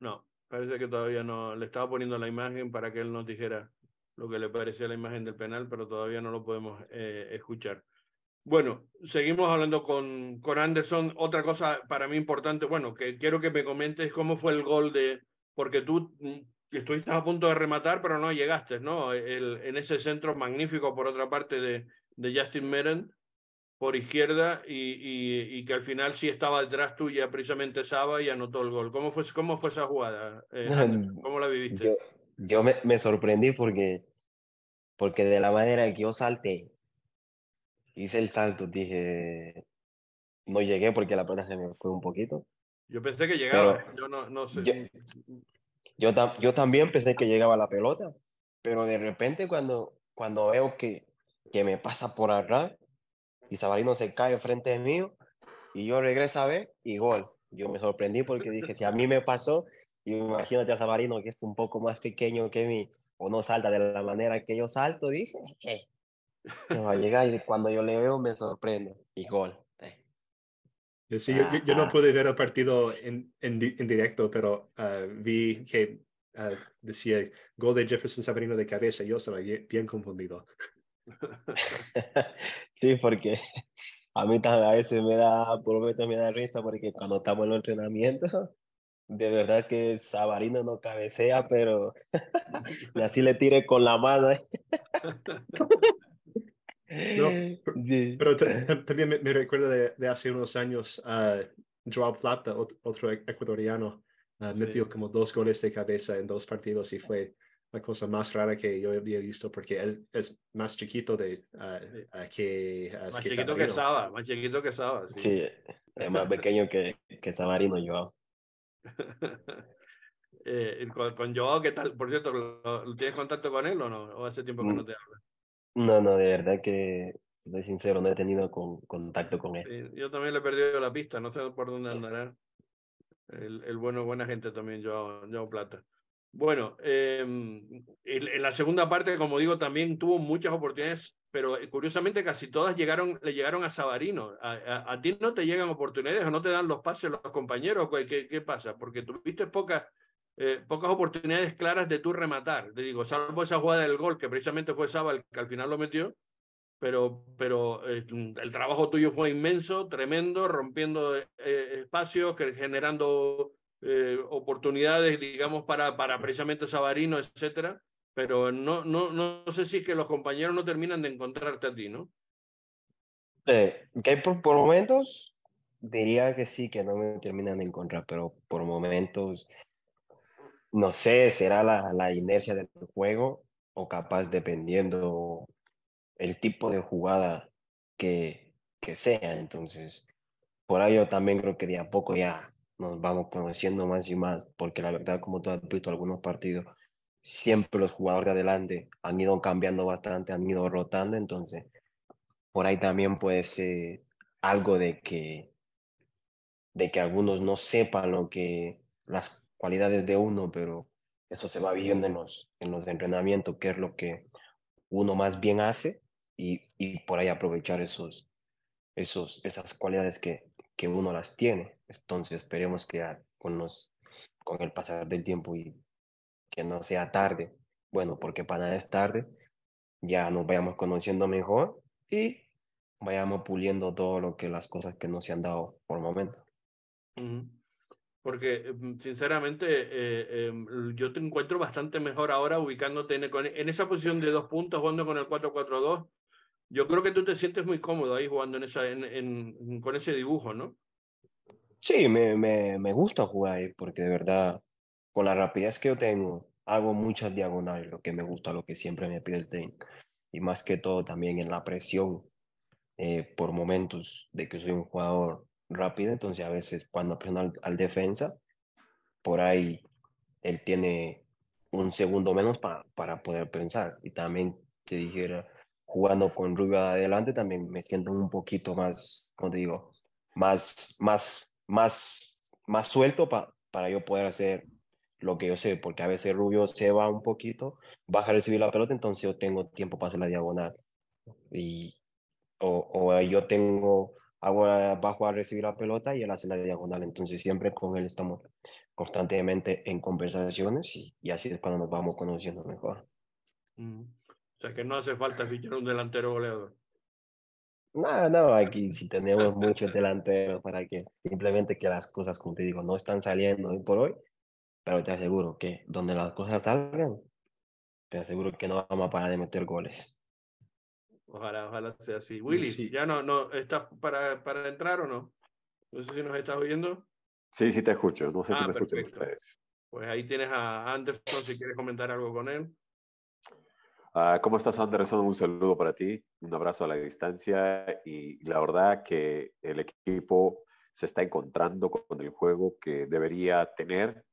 No, parece que todavía no. Le estaba poniendo la imagen para que él nos dijera lo que le parecía la imagen del penal, pero todavía no lo podemos eh, escuchar. Bueno, seguimos hablando con, con Anderson. Otra cosa para mí importante, bueno, que quiero que me comentes cómo fue el gol de, porque tú mm, estuviste a punto de rematar, pero no llegaste, ¿no? El, en ese centro magnífico, por otra parte, de, de Justin Meren, por izquierda, y, y, y, que al final sí estaba detrás tuya, precisamente Saba, y anotó el gol. ¿Cómo fue, cómo fue esa jugada? Eh, ¿Cómo la viviste? Yo, yo me, me sorprendí porque, porque de la manera que yo salté hice el salto, dije, no llegué porque la pelota se me fue un poquito. Yo pensé que llegaba, yo no, no sé. Yo, yo, también pensé que llegaba la pelota, pero de repente cuando, cuando veo que, que me pasa por atrás y Sabarino se cae frente de mí y yo regreso a ver y gol. Yo me sorprendí porque dije, si a mí me pasó, imagínate a Sabarino que es un poco más pequeño que mí o no salta de la manera que yo salto, dije, ¿qué? va a llegar y cuando yo le veo me sorprende y gol. Eh, sí, yo, no pude ver el partido en, en, directo, pero ah, vi que uh, decía gol de Jefferson Sabrino de cabeza. Yo estaba bien confundido. sí, porque a mí a veces me da, por lo me da risa porque cuando estamos en el entrenamiento, de verdad que Sabarino no cabecea, pero así le tire con la mano. ¿eh? No, pero también me, recuerda de, hace unos años uh, Joao Plata, otro, ecuatoriano, uh, metió como dos goles de cabeza en dos partidos y fue la cosa más rara que yo había visto porque él es más chiquito de uh, que más chiquito que Saba, más chiquito que Saba, sí. sí es más pequeño que, que Sabarino Joao. eh, con, con, Joao, ¿qué tal? Por cierto, ¿lo, ¿tienes contacto con él o no? ¿O hace tiempo que no te habla? No, no, de verdad que, de sincero, no he tenido con, contacto con él. Sí, yo también le he perdido la pista, no sé por dónde andará. El, el bueno, buena gente también, Joao, Joao Plata. Bueno, eh, en, en, la segunda parte, como digo, también tuvo muchas oportunidades, pero eh, curiosamente casi todas llegaron, le llegaron a Sabarino. A, a, a, ti no te llegan oportunidades o no te dan los pases los compañeros. ¿Qué, qué pasa? Porque tuviste pocas, eh, pocas oportunidades claras de tú rematar. Te digo, salvo esa jugada del gol, que precisamente fue Saba que al final lo metió, pero, pero eh, el trabajo tuyo fue inmenso, tremendo, rompiendo eh, espacios, generando eh, oportunidades, digamos, para, para precisamente Sabarino, etcétera, pero no, no, no, sé si que los compañeros no terminan de encontrarte a ti, ¿no? Que por, por momentos diría que sí, que no me terminan de encontrar, pero por momentos, no sé, será la, la inercia del juego o capaz dependiendo el tipo de jugada que, que sea. Entonces, por ello también creo que de a poco ya nos vamos conociendo más y más, porque la verdad, como tú has visto algunos partidos, siempre los jugadores de adelante han ido cambiando bastante, han ido rotando, entonces por ahí también puede ser algo de que, de que algunos no sepan lo que las cualidades de uno, pero eso se va viendo en los, en los entrenamientos, qué es lo que uno más bien hace y, y por ahí aprovechar esos, esos, esas cualidades que, que uno las tiene. Entonces esperemos que con, los, con el pasar del tiempo y que no sea tarde, bueno, porque para nada es tarde, ya nos vayamos conociendo mejor y vayamos puliendo todo lo que las cosas que no se han dado por el momento. Porque mm, sinceramente eh, eh, yo te encuentro bastante mejor ahora ubicándote en, en esa posición de dos puntos, jugando con el 4-4-2 yo creo que tú te sientes muy cómodo ahí jugando en esa, en, en, con ese dibujo, ¿no? Sí, me, me, me gusta jugar ahí porque de verdad, con la rapidez que yo tengo, hago muchas diagonales, lo que me gusta, lo que siempre me pide el técnico. Y más que todo también en la presión, eh, por momentos de que soy un jugador rápido, entonces a veces cuando presiono al, al defensa, por ahí él tiene un segundo menos para, para poder pensar. Y también te dijera, jugando con Rubio adelante también me siento un poquito más, como te digo, más, más, más, más suelto pa, para yo poder hacer lo que yo sé, porque a veces Rubio se va un poquito, baja a recibir la pelota, entonces yo tengo tiempo para hacer la diagonal. Y, o, o yo tengo, hago, bajo a recibir la pelota y él hace la diagonal. Entonces siempre con él estamos constantemente en conversaciones y, y así es cuando nos vamos conociendo mejor. Mm. O sea que no hace falta fichar un delantero goleador. No, no, aquí sí tenemos muchos delanteros para que simplemente que las cosas, como te digo, no están saliendo hoy por hoy, pero te aseguro que donde las cosas salgan, te aseguro que no vamos a parar de meter goles. Ojalá, ojalá sea así. Willy, sí. ¿ya no, no estás para, para entrar o no? No sé si nos estás oyendo. Sí, sí te escucho. No sé ah, si me perfecto. escuchan ustedes. Pues ahí tienes a Anderson si quieres comentar algo con él. Uh, ¿Cómo estás, Anderson? Un saludo para ti, un abrazo a la distancia y la verdad que el equipo se está encontrando con el juego que debería tener.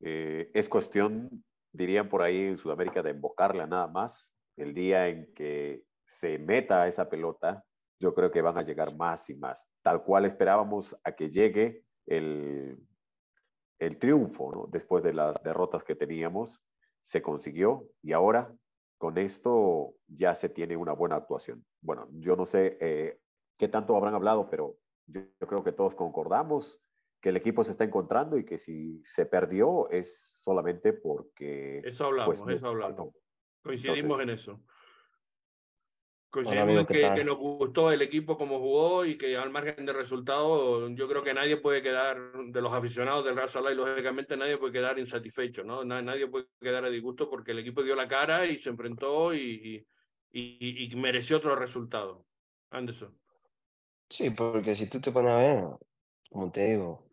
Eh, es cuestión, dirían por ahí en Sudamérica, de invocarla nada más. El día en que se meta esa pelota, yo creo que van a llegar más y más. Tal cual esperábamos a que llegue el, el triunfo, ¿no? después de las derrotas que teníamos, se consiguió y ahora con esto ya se tiene una buena actuación. Bueno, yo no sé eh, qué tanto habrán hablado, pero yo, yo, creo que todos concordamos que el equipo se está encontrando y que si se perdió es solamente porque... Eso hablamos, pues, eso hablamos. Coincidimos Entonces, en eso. Coincidimos que, que, nos gustó el equipo como jugó y que al margen de resultados, yo creo que nadie puede quedar, de los aficionados del Real Salai, lógicamente nadie puede quedar insatisfecho, ¿no? Nadie puede quedar a disgusto porque el equipo dio la cara y se enfrentó y, y, y mereció otro resultado. Anderson. Sí, porque si tú te pones a ver, como te digo,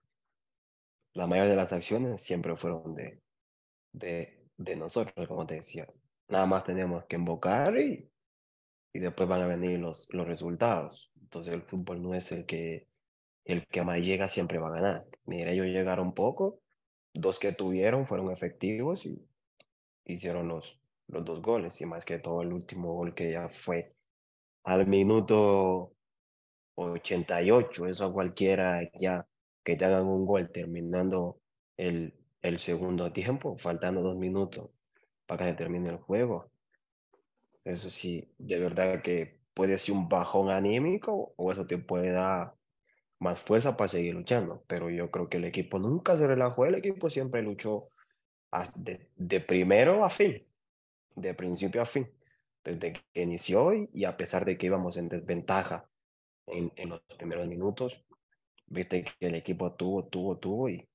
la mayoría de las acciones siempre fueron de, de, de nosotros, como te decía. Nada más tenemos que invocar y, y después van a venir los, los resultados. Entonces el fútbol no es el que, el que más llega siempre va a ganar. Mira, ellos llegaron poco, dos que tuvieron fueron efectivos y hicieron los, los dos goles. Y más que todo el último gol que ya fue al minuto 88. Eso a cualquiera ya que te hagan un gol terminando el, el segundo tiempo, faltando dos minutos para que termine el juego. Eso sí, de verdad que puede ser un bajón anímico o eso te puede dar más fuerza para seguir luchando. Pero yo creo que el equipo nunca se relajó, el equipo siempre luchó de, de primero a fin, de principio a fin, desde que inició y, a pesar de que íbamos en desventaja en, en los primeros minutos, viste que el equipo tuvo, tuvo, tuvo, y,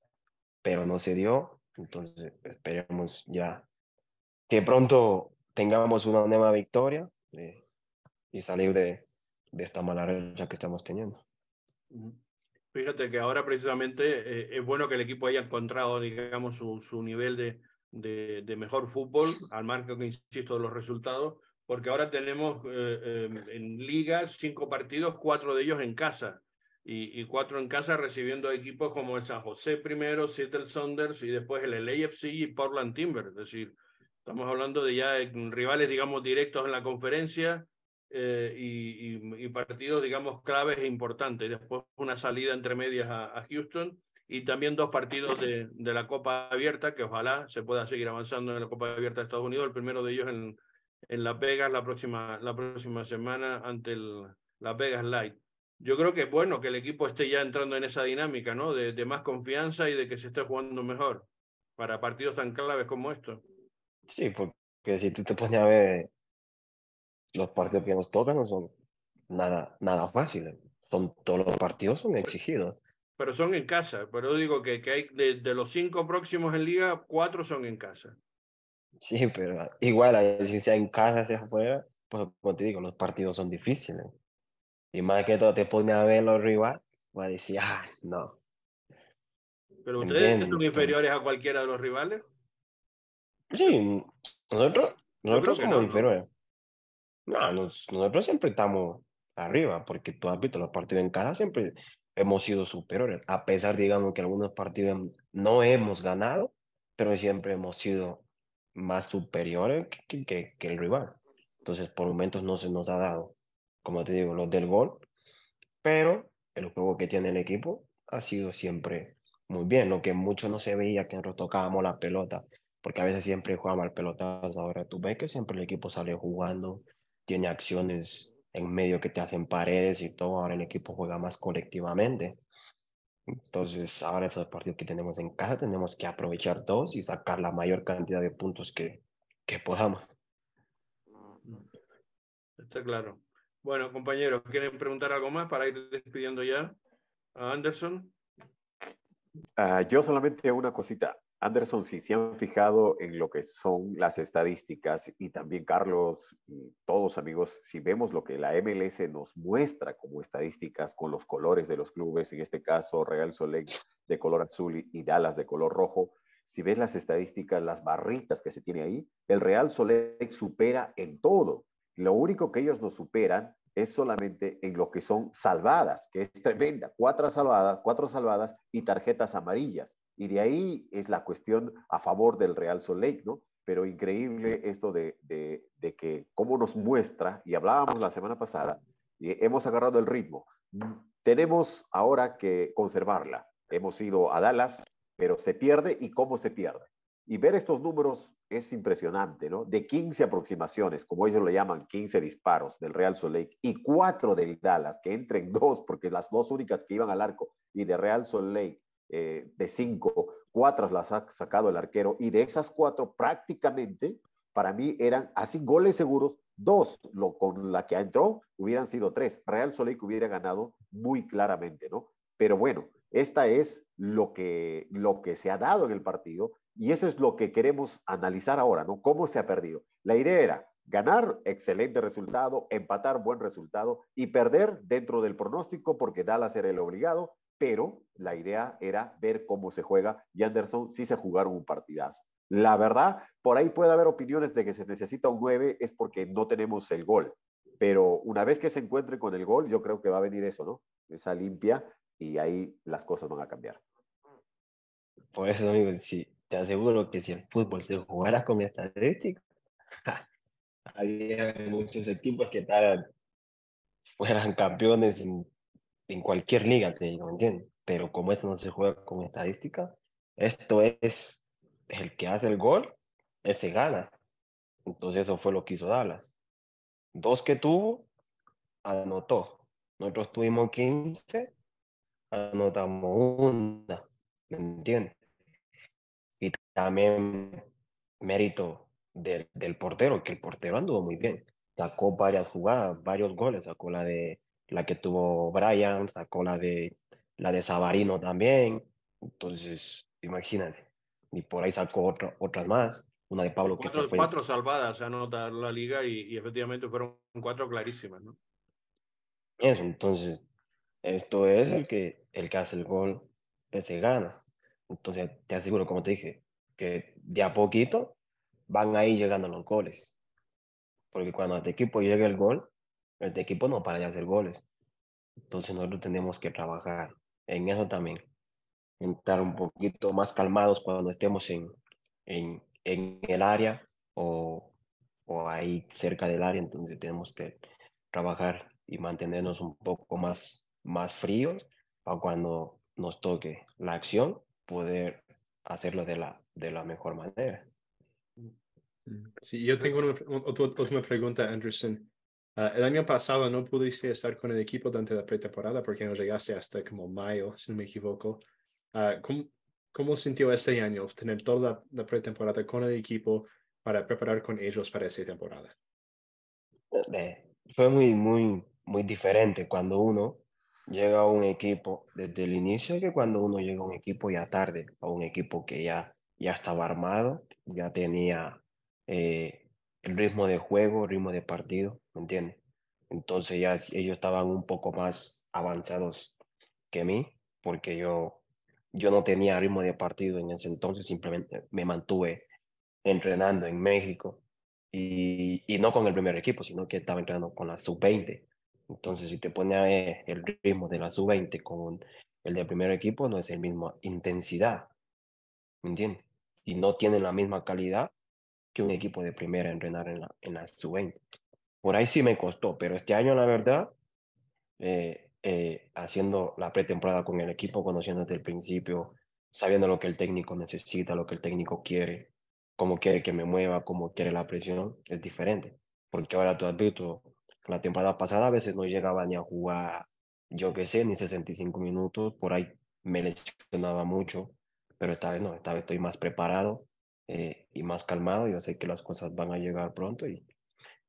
pero no se dio. Entonces esperemos ya que pronto tengamos una nueva victoria eh, y salir de, de esta mala racha que estamos teniendo. Fíjate que ahora precisamente eh, es bueno que el equipo haya encontrado, digamos, su, su nivel de, de, de, mejor fútbol, al marco que insisto de los resultados, porque ahora tenemos eh, en liga cinco partidos, cuatro de ellos en casa y, y, cuatro en casa recibiendo equipos como el San José primero, Seattle Saunders y después el LAFC y Portland Timber. Es decir, estamos hablando de ya rivales, digamos, directos en la conferencia eh, y, y, y, partidos, digamos, claves e importantes. Después una salida entre medias a, a Houston y también dos partidos de, de, la Copa Abierta, que ojalá se pueda seguir avanzando en la Copa Abierta de Estados Unidos. El primero de ellos en, en Las Vegas la próxima, la próxima semana ante el Las Vegas Light yo creo que es bueno que el equipo esté ya entrando en esa dinámica, ¿no? De, de, más confianza y de que se esté jugando mejor para partidos tan claves como estos. Sí, porque si tú te pones a ver los partidos que nos tocan no son nada, nada fáciles. Son, todos los partidos son exigidos. Pero son en casa. Pero digo que, que hay de, de los cinco próximos en liga, cuatro son en casa. Sí, pero igual, si sea en casa, sea afuera, pues como te digo, los partidos son difíciles. Y más que todo te pone a ver los rivales, va a decir, ah, no. ¿Pero ustedes son inferiores a cualquiera de los rivales? Sí, nosotros, nosotros somos no, inferiores. No, nosotros siempre estamos arriba, porque tú has visto los partidos en casa, siempre hemos sido superiores, a pesar, digamos, que algunos partidos no hemos ganado, pero siempre hemos sido más superiores que, que, que el rival. Entonces, por momentos no se nos ha dado como te digo, los del gol, pero el juego que tiene el equipo ha sido siempre muy bien, lo que mucho no se veía que nosotros tocábamos la pelota, porque a veces siempre jugábamos al pelotazo, ahora tú ves que siempre el equipo sale jugando, tiene acciones en medio que te hacen paredes y todo, ahora el equipo juega más colectivamente. Entonces, ahora esos partidos que tenemos en casa tenemos que aprovechar todos y sacar la mayor cantidad de puntos que, que podamos. Está claro. Bueno, compañeros, ¿quieren preguntar algo más para ir despidiendo ya a Anderson? Uh, yo solamente una cosita. Anderson, si se han fijado en lo que son las estadísticas y también Carlos todos amigos, si vemos lo que la MLS nos muestra como estadísticas con los colores de los clubes, en este caso Real Soleil de color azul y Dallas de color rojo, si ves las estadísticas, las barritas que se tiene ahí, el Real Soleil supera en todo. Lo único que ellos nos superan es solamente en lo que son salvadas, que es tremenda, cuatro salvadas, cuatro salvadas y tarjetas amarillas. Y de ahí es la cuestión a favor del Real Sol Lake, ¿no? Pero increíble esto de, de, que cómo nos muestra, y hablábamos la semana pasada, y hemos agarrado el ritmo. Tenemos ahora que conservarla. Hemos ido a Dallas, pero se pierde y cómo se pierde. Y ver estos números es impresionante, ¿no? De 15 aproximaciones, como ellos le llaman, 15 disparos del Real Salt Lake y 4 del Dallas, que entren dos, porque las dos únicas que iban al arco, y de Real Salt Lake, eh, de 5, 4 las ha sacado el arquero, y de esas 4 prácticamente, para mí eran así goles seguros, dos lo, con la que entró hubieran sido tres. Real Lake hubiera ganado muy claramente, ¿no? Pero bueno, esta es lo que, lo que se ha dado en el partido y eso es lo que queremos analizar ahora, ¿no? ¿Cómo se ha perdido? La idea era ganar, excelente resultado, empatar, buen resultado, y perder dentro del pronóstico porque Dallas era el obligado, pero la idea era ver cómo se juega y Anderson sí se jugaron un partidazo. La verdad, por ahí puede haber opiniones de que se necesita un 9, es porque no tenemos el gol. Pero una vez que se encuentre con el gol, yo creo que va a venir eso, ¿no? Esa limpia y ahí las cosas van a cambiar. Por eso, amigo, si, te aseguro que si el fútbol se jugara con estadística, había muchos equipos que tal fueran campeones en, en cualquier liga, te digo, ¿entiendes? Pero como esto no se juega con estadística, esto es el que hace el gol, ese gana. Entonces eso fue lo que hizo Dallas. Dos que tuvo, anotó. Nosotros tuvimos 15, anotamos una. ¿Me entiendes? Y también mérito del, del portero, que el portero anduvo muy bien. Sacó varias jugadas, varios goles. Sacó la de la que tuvo Brian, sacó la de la de Sabarino también. Entonces, imagínate. Y por ahí sacó otra, otras más. Una de Pablo cuatro, que fue. Cuatro salvadas se anota la liga y, y, efectivamente fueron cuatro clarísimas, ¿no? Entonces, esto es el que, el que hace el gol, ese gana. Entonces, te aseguro, como te dije, que de a poquito van ahí llegando los goles. Porque cuando a este equipo llega el gol, este equipo no para de hacer goles. Entonces, nosotros tenemos que trabajar en eso también. Estar un poquito más calmados cuando estemos en, en, en el área o, o ahí cerca del área. Entonces, tenemos que trabajar y mantenernos un poco más, más fríos para cuando nos toque la acción poder hacerlo de la, de la mejor manera. Sí, yo tengo una, otra, otra pregunta, Anderson. Uh, el año pasado no pudiste estar con el equipo durante la pretemporada porque no llegaste hasta como mayo, si no me equivoco. Uh, ¿cómo, ¿Cómo sintió este año tener toda la, la, pretemporada con el equipo para preparar con ellos para esa temporada? Eh, fue muy, muy, muy diferente cuando uno llega a un equipo desde el inicio que cuando uno llega a un equipo ya tarde, a un equipo que ya, ya estaba armado, ya tenía eh, el ritmo de juego, el ritmo de partido, ¿me entiendes? Entonces ya ellos estaban un poco más avanzados que mí, porque yo, yo no tenía ritmo de partido en ese entonces, simplemente me mantuve entrenando en México y, y no con el primer equipo, sino que estaba entrenando con la sub-20. Entonces, si te pone el ritmo de la sub-20 con el del primer equipo, no es la misma intensidad, ¿me entiendes? Y no tienen la misma calidad que un equipo de primera entrenar en la, en la sub-20. Por ahí sí me costó, pero este año, la verdad, eh, eh, haciendo la pretemporada con el equipo, conociendo desde el principio, sabiendo lo que el técnico necesita, lo que el técnico quiere, cómo quiere que me mueva, cómo quiere la presión, es diferente. Porque ahora tú has visto, la temporada pasada a veces no llegaba ni a jugar, yo qué sé, ni 65 minutos, por ahí me lesionaba mucho, pero esta vez no, esta vez estoy más preparado eh, y más calmado, yo sé que las cosas van a llegar pronto y,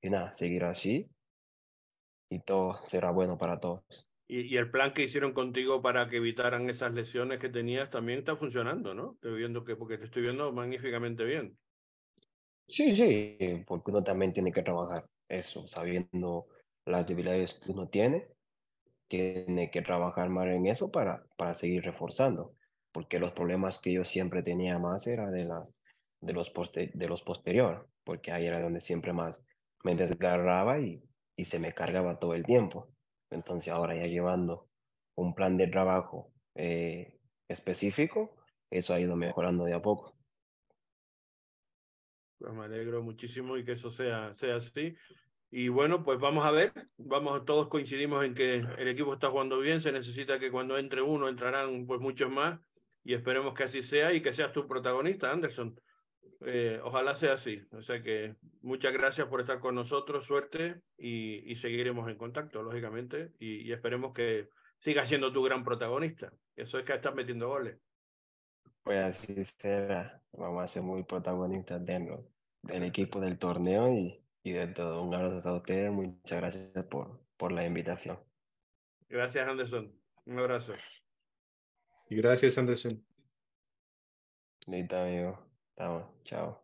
y nada, seguir así y todo será bueno para todos. Y, y, el plan que hicieron contigo para que evitaran esas lesiones que tenías también está funcionando, ¿no? Estoy viendo que, porque te estoy viendo magníficamente bien. Sí, sí, porque uno también tiene que trabajar eso, sabiendo las debilidades que uno tiene, tiene que trabajar más en eso para, para seguir reforzando, porque los problemas que yo siempre tenía más era de, las, de, los, poste, de los posterior, porque ahí era donde siempre más me desgarraba y, y se me cargaba todo el tiempo. Entonces ahora ya llevando un plan de trabajo eh, específico, eso ha ido mejorando de a poco. Pues me alegro muchísimo y que eso sea, sea así. Y bueno, pues vamos a ver, vamos, todos coincidimos en que el equipo está jugando bien, se necesita que cuando entre uno entrarán pues muchos más y esperemos que así sea y que seas tu protagonista, Anderson. Eh, ojalá sea así. O sea que muchas gracias por estar con nosotros, suerte y, y seguiremos en contacto, lógicamente, y, y, esperemos que sigas siendo tu gran protagonista. Eso es que estás metiendo goles. Pues así será. Vamos a ser muy protagonistas dentro del equipo del torneo y, y de todo. Un abrazo a ustedes. Muchas gracias por, por la invitación. Gracias, Anderson. Un abrazo. Y gracias, Anderson. Listo, amigo. Estamos. Chao.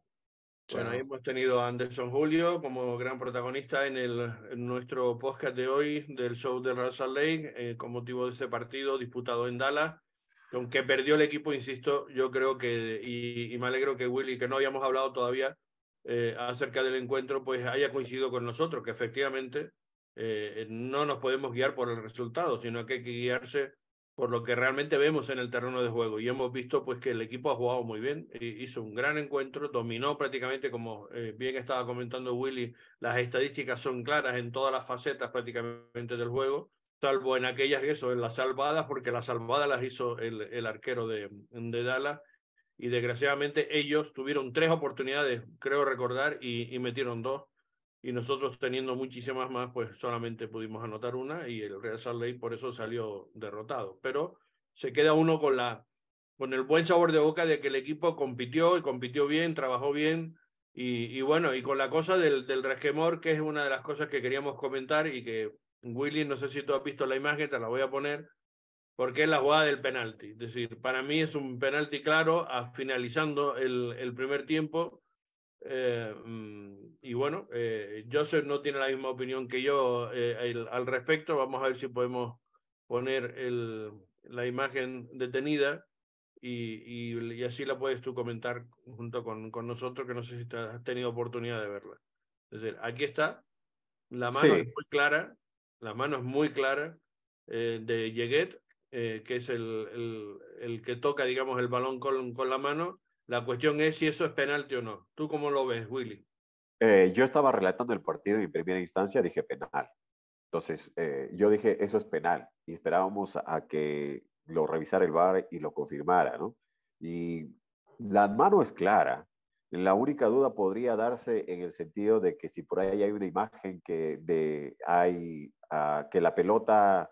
Bueno, ahí hemos tenido a Anderson Julio como gran protagonista en, el, en nuestro podcast de hoy del show de Real Salt Lake eh, con motivo de ese partido disputado en Dallas aunque perdió el equipo, insisto, yo creo que, y, me alegro que Willy, que no habíamos hablado todavía eh, acerca del encuentro, pues haya coincidido con nosotros, que efectivamente eh, no nos podemos guiar por el resultado, sino que hay que guiarse por lo que realmente vemos en el terreno de juego. Y hemos visto pues que el equipo ha jugado muy bien, hizo un gran encuentro, dominó prácticamente, como eh, bien estaba comentando Willy, las estadísticas son claras en todas las facetas prácticamente del juego, salvo en aquellas, eso, en las salvadas, porque las salvadas las hizo el, el arquero de, de Dallas. Y desgraciadamente ellos tuvieron tres oportunidades, creo recordar, y metieron dos y nosotros teniendo muchísimas más, pues solamente pudimos anotar una y el Real Salt Lake por eso salió derrotado. Pero se queda uno con, la, con el buen sabor de boca de que el equipo compitió y compitió bien, trabajó bien y, y bueno, y con la cosa del, del resquemor, que es una de las cosas que queríamos comentar y que Willy, no sé si tú has visto la imagen, te la voy a poner, porque es la jugada del penalti. Es decir, para mí es un penalti claro a, finalizando el, el primer tiempo eh, mm, y bueno, eh, Joseph no tiene la misma opinión que yo eh, al respecto. Vamos a ver si podemos poner el, la imagen detenida y, y, así la puedes tú comentar junto con, con nosotros, que no sé si has tenido oportunidad de verla. Es decir, aquí está, la mano es muy clara, la mano es muy clara de Yeguet, que es el, el, el, que toca, digamos, el balón con, con la mano la cuestión es si eso es penalti o no. ¿Tú cómo lo ves, Willy? Eh, yo estaba relatando el partido y en primera instancia dije penal. Entonces, eh, yo dije, eso es penal. Y esperábamos a, que lo revisara el VAR y lo confirmara, ¿no? Y la mano es clara. La única duda podría darse en el sentido de que si por ahí hay una imagen que de, hay que la pelota,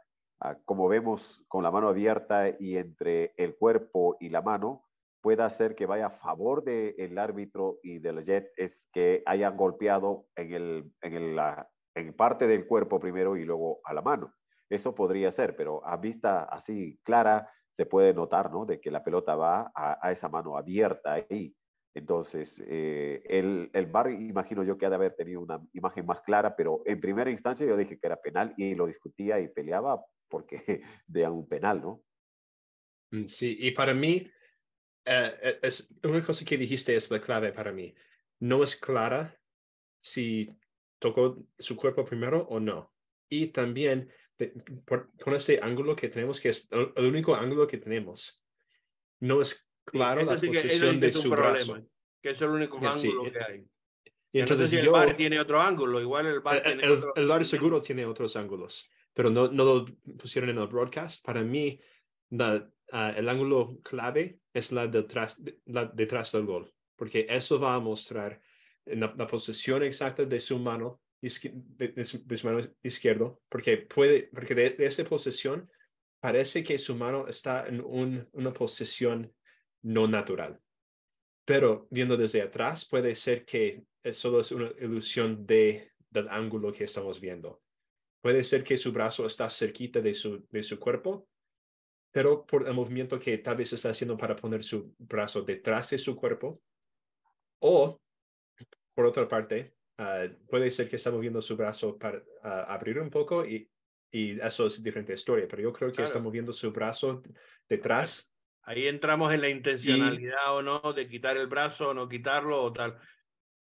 como vemos con la mano abierta y entre el cuerpo y la mano, pueda hacer que vaya a favor del árbitro y del Jet es que haya golpeado en, el, en, el, la, en parte del cuerpo primero y luego a la mano. Eso podría ser, pero a vista así clara se puede notar, ¿no? De que la pelota va a, a esa mano abierta ahí. Entonces, eh, el, el bar imagino yo que ha de haber tenido una imagen más clara, pero en primera instancia yo dije que era penal y lo discutía y peleaba porque de un penal, ¿no? Mm, sí, y para mí, uh, es, una cosa que dijiste es la clave para mí. No es clara si tocó su cuerpo primero o no. Y también de, por, con este ángulo que tenemos, que es el, único ángulo que tenemos, no es claro sí, la sí posición que, de su problema, brazo. Que es el único yeah, ángulo sí. que hay. Y entonces no sé si yo, el bar tiene otro ángulo, igual el bar el, tiene el, otro... el bar seguro tiene otros ángulos, pero no, no lo pusieron en el broadcast. Para mí, la, uh, el ángulo clave es la detrás, la detrás del gol, porque eso va a mostrar la, la posición exacta de su mano, de, mano izquierdo, porque puede, porque de, de, esa posición parece que su mano está en un, una posición no natural. Pero viendo desde atrás, puede ser que solo es una ilusión de, del ángulo que estamos viendo. Puede ser que su brazo está cerquita de su, de su cuerpo, pero por el movimiento que tal vez está haciendo para poner su brazo detrás de su cuerpo. O, por otra parte, uh, puede ser que está moviendo su brazo para uh, abrir un poco y, y, eso es diferente historia, pero yo creo que claro. está moviendo su brazo detrás. Ahí entramos en la intencionalidad y, o no de quitar el brazo o no quitarlo o tal.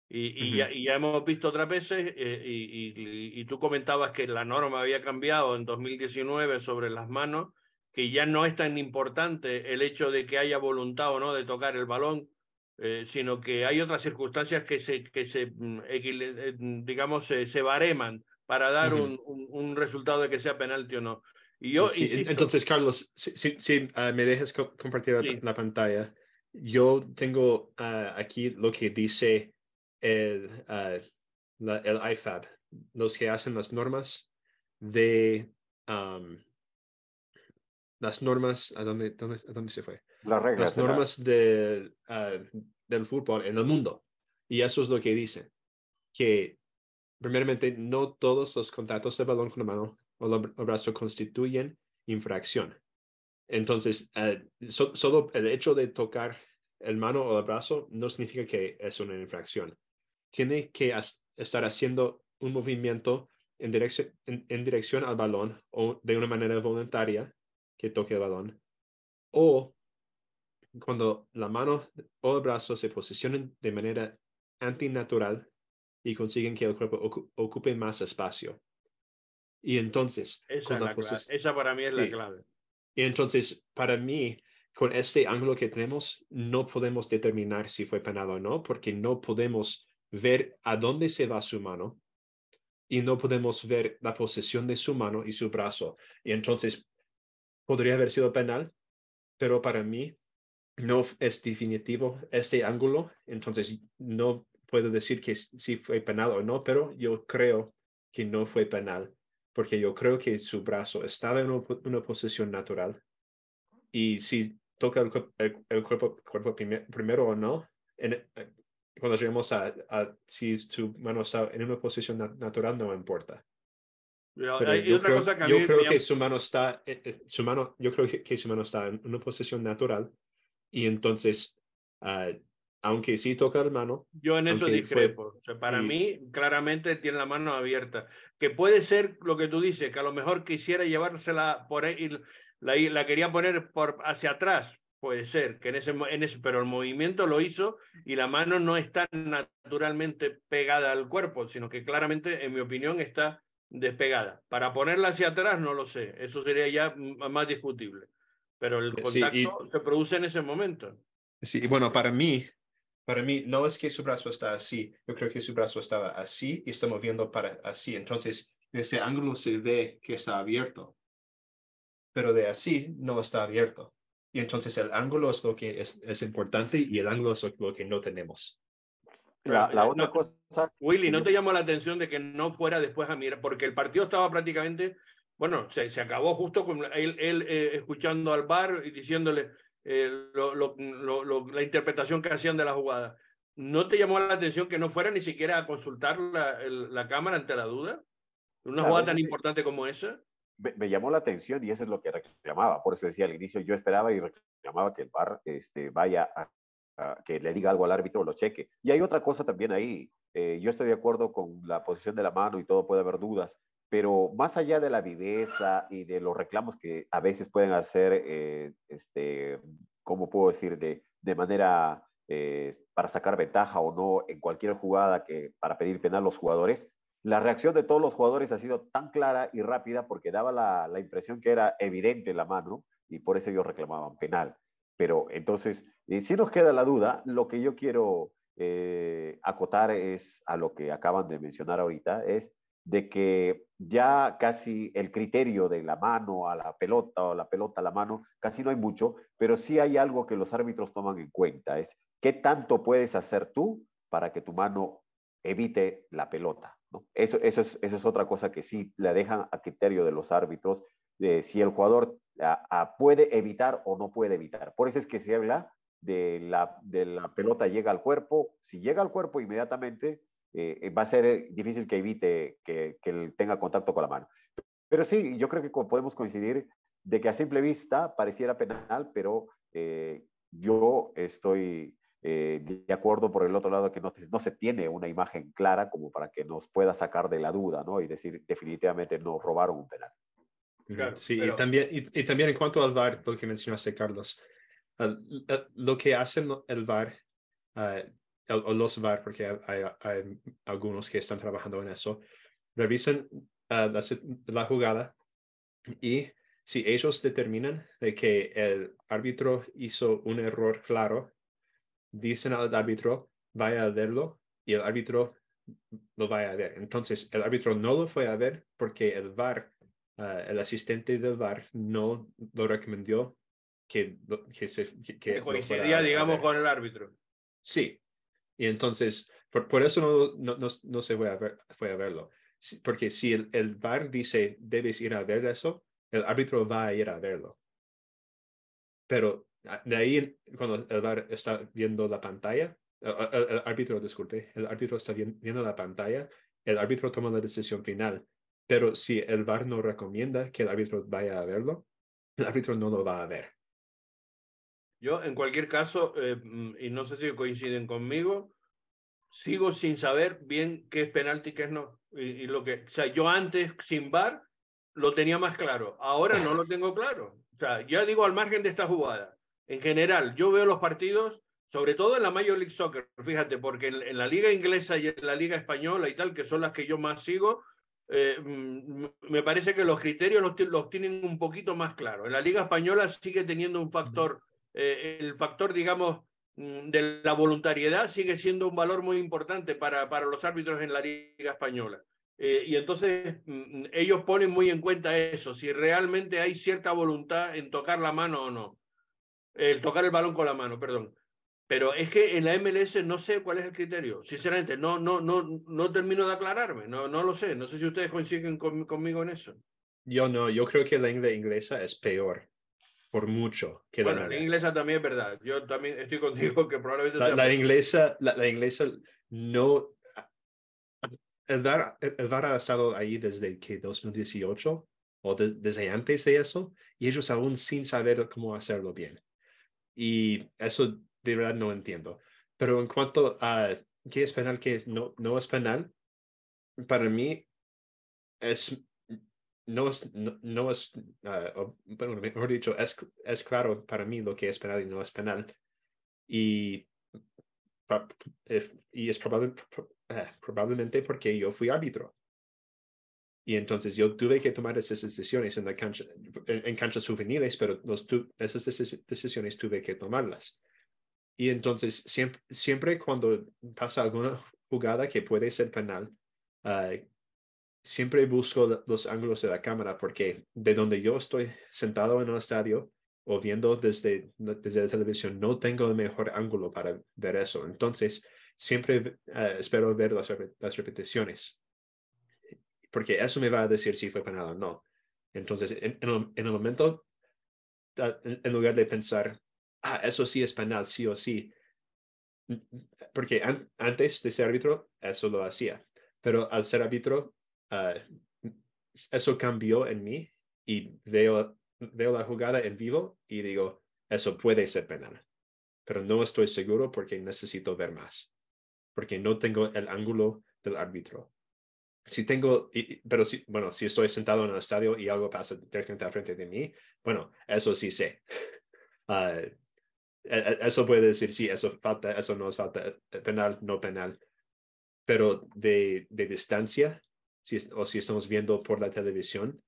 Y, y, uh -huh. ya, y ya, hemos visto otras veces, eh, y, y, tú comentabas que la norma había cambiado en 2019 sobre las manos, que ya no es tan importante el hecho de que haya voluntad o no de tocar el balón, eh, sino que hay otras circunstancias que se, que se eh, digamos, se, se, bareman para dar uh -huh. un, un, un, resultado de que sea penalti o no. Y yo, sí, insisto, entonces, Carlos, si, si, si uh, me dejas co compartir sí. la, la, pantalla, yo tengo uh, aquí lo que dice el, la, el IFAB, los que hacen las normas de um, las normas, ¿a dónde, dónde, a dónde se fue? Las reglas. Las normas de, uh, del fútbol en el mundo. Y eso es lo que dice, que primeramente no todos los contactos de balón con la mano o el brazo constituyen infracción. Entonces, uh, so, solo el hecho de tocar el mano o el brazo no significa que es una infracción. Tiene que estar haciendo un movimiento en dirección, en, en dirección al balón o de una manera voluntaria que toque el balón o cuando la mano o el brazo se posicionan de manera antinatural y consiguen que el cuerpo ocupe más espacio. Y entonces... Esa, Esa para mí es la clave. Y entonces, para mí, con este ángulo que tenemos, no podemos determinar si fue penal o no, porque no podemos ver a dónde se va su mano y no podemos ver la posición de su mano y su brazo. Y entonces, podría haber sido penal, pero para mí no es definitivo este ángulo, entonces no puedo decir que si fue penal o no, pero yo creo que no fue penal, porque yo creo que su brazo estaba en una, posición natural y si toca el, cuerpo, cuerpo primero o no, en, cuando llegamos a, si su mano está en una posición natural, no importa. Yo creo, que yo creo que su mano está, eh, eh, su mano, yo creo que, su mano está en una posición natural y entonces, ah, aunque sí toca la mano. Yo en eso discrepo. o sea, para mí, claramente tiene la mano abierta. Que puede ser lo que tú dices, que a lo mejor quisiera llevársela por ahí, la, la quería poner por hacia atrás. Puede ser, que en ese, en ese, pero el movimiento lo hizo y la mano no está naturalmente pegada al cuerpo, sino que claramente, en mi opinión, está despegada. Para ponerla hacia atrás, no lo sé. Eso sería ya más discutible pero el contacto se produce en ese momento. Sí, bueno, para mí, para mí no es que su brazo está así, yo creo que su brazo estaba así y está moviendo para así, entonces en ese ángulo se ve que está abierto, pero de así no está abierto. Y entonces el ángulo es lo que es, es importante y el ángulo es lo que no tenemos. La, la otra cosa. Willy, ¿no te llamó la atención de que no fuera después a mirar? Porque el partido estaba prácticamente bueno, se, se acabó justo con él, él eh, escuchando al bar y diciéndole eh, lo, lo, la interpretación que hacían de la jugada. ¿No te llamó la atención que no fuera ni siquiera a consultar la, la cámara ante la duda? Una jugada tan importante como esa. Me, llamó la atención y eso es lo que reclamaba. Por eso decía al inicio, yo esperaba y reclamaba que el bar este, vaya a, que le diga algo al árbitro, lo cheque. Y hay otra cosa también ahí. Eh, yo estoy de acuerdo con la posición de la mano y todo, puede haber dudas, pero más allá de la viveza y de los reclamos que a veces pueden hacer, eh, este, ¿cómo puedo decir?, de, de manera eh, para sacar ventaja o no en cualquier jugada que para pedir penal los jugadores, la reacción de todos los jugadores ha sido tan clara y rápida porque daba la, la impresión que era evidente la mano y por eso ellos reclamaban penal. Pero entonces, eh, si nos queda la duda, lo que yo quiero eh, acotar es a lo que acaban de mencionar ahorita, es de que ya casi el criterio de la mano a la pelota o la pelota a la mano, casi no hay mucho, pero sí hay algo que los árbitros toman en cuenta, es qué tanto puedes hacer tú para que tu mano evite la pelota. Eso, eso, es, otra cosa que sí le dejan a criterio de los árbitros, si el jugador puede evitar o no puede evitar. Por eso es que se habla de la, de la pelota llega al cuerpo, si llega al cuerpo inmediatamente, eh, va a ser difícil que evite que, tenga contacto con la mano. Pero sí, yo creo que podemos coincidir de que a simple vista pareciera penal, pero eh, yo estoy eh, de acuerdo por el otro lado que no, no, se tiene una imagen clara como para que nos pueda sacar de la duda, ¿no? Y decir definitivamente nos robaron un penal. Sí, y, también, y, también en cuanto al VAR, lo que mencionaste, Carlos, lo que hacen el VAR uh, o los VAR, porque hay, hay, algunos que están trabajando en eso, revisan ah, la, jugada y si ellos determinan de que el árbitro hizo un error claro, dicen al árbitro, vaya a verlo y el árbitro lo vaya a ver. Entonces, el árbitro no lo fue a ver porque el VAR, ah, el asistente del VAR, no lo recomendó que, que, se, que, coincidía, digamos, con el árbitro. Sí, y entonces, por, por eso no, no, no, no, se fue a, ver, fue a verlo. Porque si el, el VAR dice, debes ir a ver eso, el árbitro va a ir a verlo. Pero ah, de ahí, cuando el VAR está viendo la pantalla, el, árbitro, disculpe, el árbitro está viendo la pantalla, el árbitro toma la decisión final. Pero si el VAR no recomienda que el árbitro vaya a verlo, el árbitro no lo va a ver. Yo, en cualquier caso, eh, mm, y no sé si coinciden conmigo, sigo sin saber bien qué es penalti y qué es no. Y, lo que, o sea, yo antes, sin bar, lo tenía más claro. Ahora no lo tengo claro. sea, ya digo al margen de esta jugada. En general, yo veo los partidos, sobre todo en la Major League Soccer, fíjate, porque en, la liga inglesa y en la liga española y tal, que son las que yo más sigo, eh, mm, me parece que los criterios los, tienen un poquito más claros. En la liga española sigue teniendo un factor, eh, el factor, digamos, mm, de la voluntariedad sigue siendo un valor muy importante para, para los árbitros en la liga española. Eh, y entonces mm, ellos ponen muy en cuenta eso, si realmente hay cierta voluntad en tocar la mano o no. El tocar el balón con la mano, perdón. Pero es que en la MLS no sé cuál es el criterio. Sinceramente, no, no, no, no termino de aclararme. No, no lo sé. No sé si ustedes coinciden conmigo en eso. Yo no, yo creo que la inglesa es peor por mucho que bueno, la, inglesa también es verdad. Yo también estoy contigo que probablemente la, la inglesa, la, la, inglesa no. El VAR, el VAR ha estado ahí desde que 2018 o desde antes de eso y ellos aún sin saber cómo hacerlo bien. Y eso de verdad no entiendo. Pero en cuanto a qué es penal, qué es, no, no es penal, para mí es, no es, no, es uh, mejor dicho, es, es claro para mí lo que es penal y no es penal. Y, y es probable, eh, probablemente porque yo fui árbitro. Y entonces yo tuve que tomar esas decisiones en la cancha, en, canchas juveniles, pero los esas decisiones tuve que tomarlas. Y entonces siempre, siempre cuando pasa alguna jugada que puede ser penal, uh, siempre busco los ángulos de la cámara porque de donde yo estoy sentado en el estadio o viendo desde, desde la televisión, no tengo el mejor ángulo para ver eso. Entonces, siempre uh, espero ver las, las repeticiones porque eso me va a decir si fue penal o no. Entonces, en, el, momento, en, lugar de pensar, ah, eso sí es penal, sí o sí, porque antes de ser árbitro, eso lo hacía, pero al ser árbitro, ah, eso cambió en mí y veo, veo la jugada en vivo y digo, eso puede ser penal, pero no estoy seguro porque necesito ver más, porque no tengo el ángulo del árbitro si tengo, pero si, bueno, si estoy sentado en el estadio y algo pasa directamente al frente de mí, bueno, eso sí sé. Ah, eso puede decir, sí, eso falta, eso no es falta, eh, penal, no penal. Pero de, de distancia, si, o si estamos viendo por la televisión,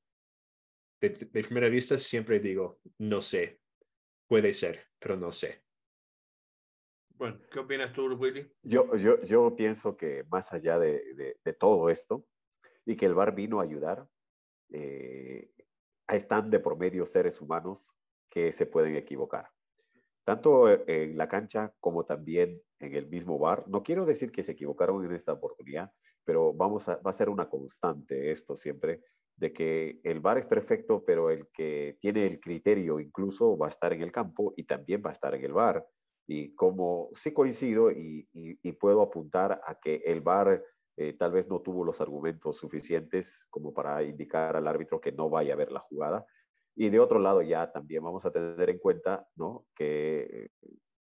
de, de primera vista siempre digo, no sé, puede ser, pero no sé. Bueno, ¿qué opinas tú, Willy? Yo, yo, yo pienso que más allá de, de, todo esto, y que el bar vino a ayudar, eh, están de por medio seres humanos que se pueden equivocar. Tanto en la cancha como también en el mismo bar. No quiero decir que se equivocaron en esta oportunidad, pero vamos a, va a ser una constante esto siempre, de que el bar es perfecto, pero el que tiene el criterio incluso va a estar en el campo y también va a estar en el bar y como sí coincido y, puedo apuntar a que el VAR eh, tal vez no tuvo los argumentos suficientes como para indicar al árbitro que no vaya a ver la jugada. Y de otro lado ya también vamos a tener en cuenta ¿no? que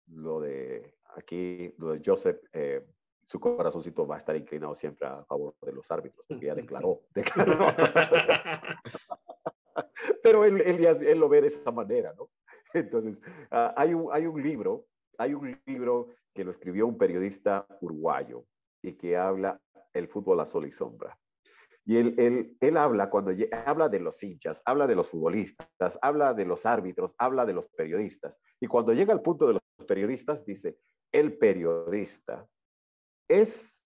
lo de aquí, lo de Joseph, eh, su corazoncito va a estar inclinado siempre a favor de los árbitros, porque ya declaró. Pero él, él, lo ve de esa manera, ¿no? Entonces, ah, hay, un, hay un libro hay un libro que lo escribió un periodista uruguayo y que habla el fútbol a sol y sombra. Y él, él, él habla cuando habla de los hinchas, habla de los futbolistas, habla de los árbitros, habla de los periodistas. Y cuando llega al punto de los periodistas, dice, el periodista es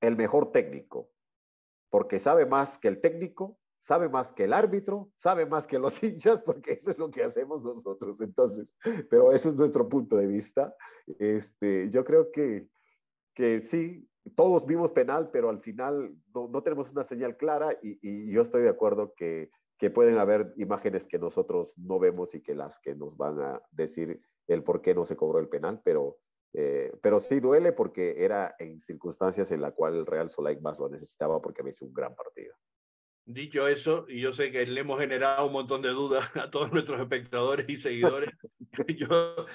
el mejor técnico, porque sabe más que el técnico sabe más que el árbitro, sabe más que los hinchas, porque eso es lo que hacemos nosotros. Entonces, pero eso es nuestro punto de vista. Este, yo creo que, que sí, todos vimos penal, pero al final no, tenemos una señal clara y, yo estoy de acuerdo que, pueden haber imágenes que nosotros no vemos y que las que nos van a decir el por qué no se cobró el penal, pero, eh, pero sí duele porque era en circunstancias en la cual el Real Solay más lo necesitaba porque había hecho un gran partido. Dicho eso, y yo sé que le hemos generado un montón de dudas a todos nuestros espectadores y seguidores, yo,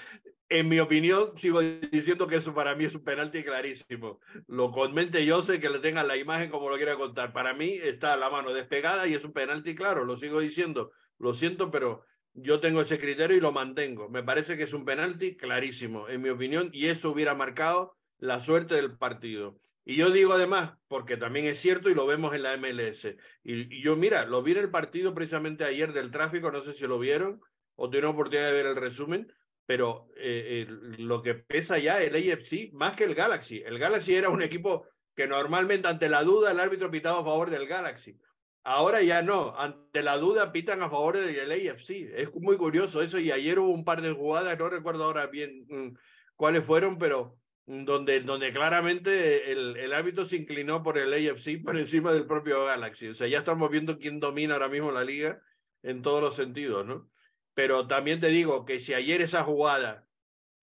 en mi opinión, sigo diciendo que eso para mí es un penalti clarísimo. Lo comente yo sé que le tengan la imagen como lo quiera contar. Para mí está la mano despegada y es un penalti claro, lo sigo diciendo. Lo siento, pero yo tengo ese criterio y lo mantengo. Me parece que es un penalti clarísimo, en mi opinión, y eso hubiera marcado la suerte del partido. Y yo digo además, porque también es cierto y lo vemos en la MLS. Y, yo, mira, lo vi en el partido precisamente ayer del tráfico, no sé si lo vieron o tuvieron oportunidad de ver el resumen, pero eh, lo que pesa ya el AFC más que el Galaxy. El Galaxy era un equipo que normalmente ante la duda el árbitro pitaba a favor del Galaxy. Ahora ya no, ante la duda pitan a favor del AFC. Es muy curioso eso y ayer hubo un par de jugadas, no recuerdo ahora bien mm, cuáles fueron, pero donde, donde claramente el, el árbitro se inclinó por el AFC por encima del propio Galaxy. O sea, ya estamos viendo quién domina ahora mismo la liga en todos los sentidos, ¿no? Pero también te digo que si ayer esa jugada,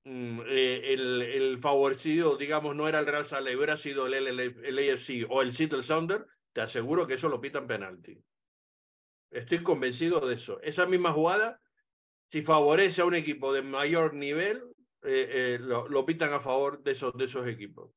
mm, eh, el, el, favorecido, digamos, no era el Real Salt hubiera sido el, el, el, AFC o el Seattle Sounder, te aseguro que eso lo pitan penalti. Estoy convencido de eso. Esa misma jugada, si favorece a un equipo de mayor nivel, eh, eh, lo, pitan a favor de esos, de esos equipos.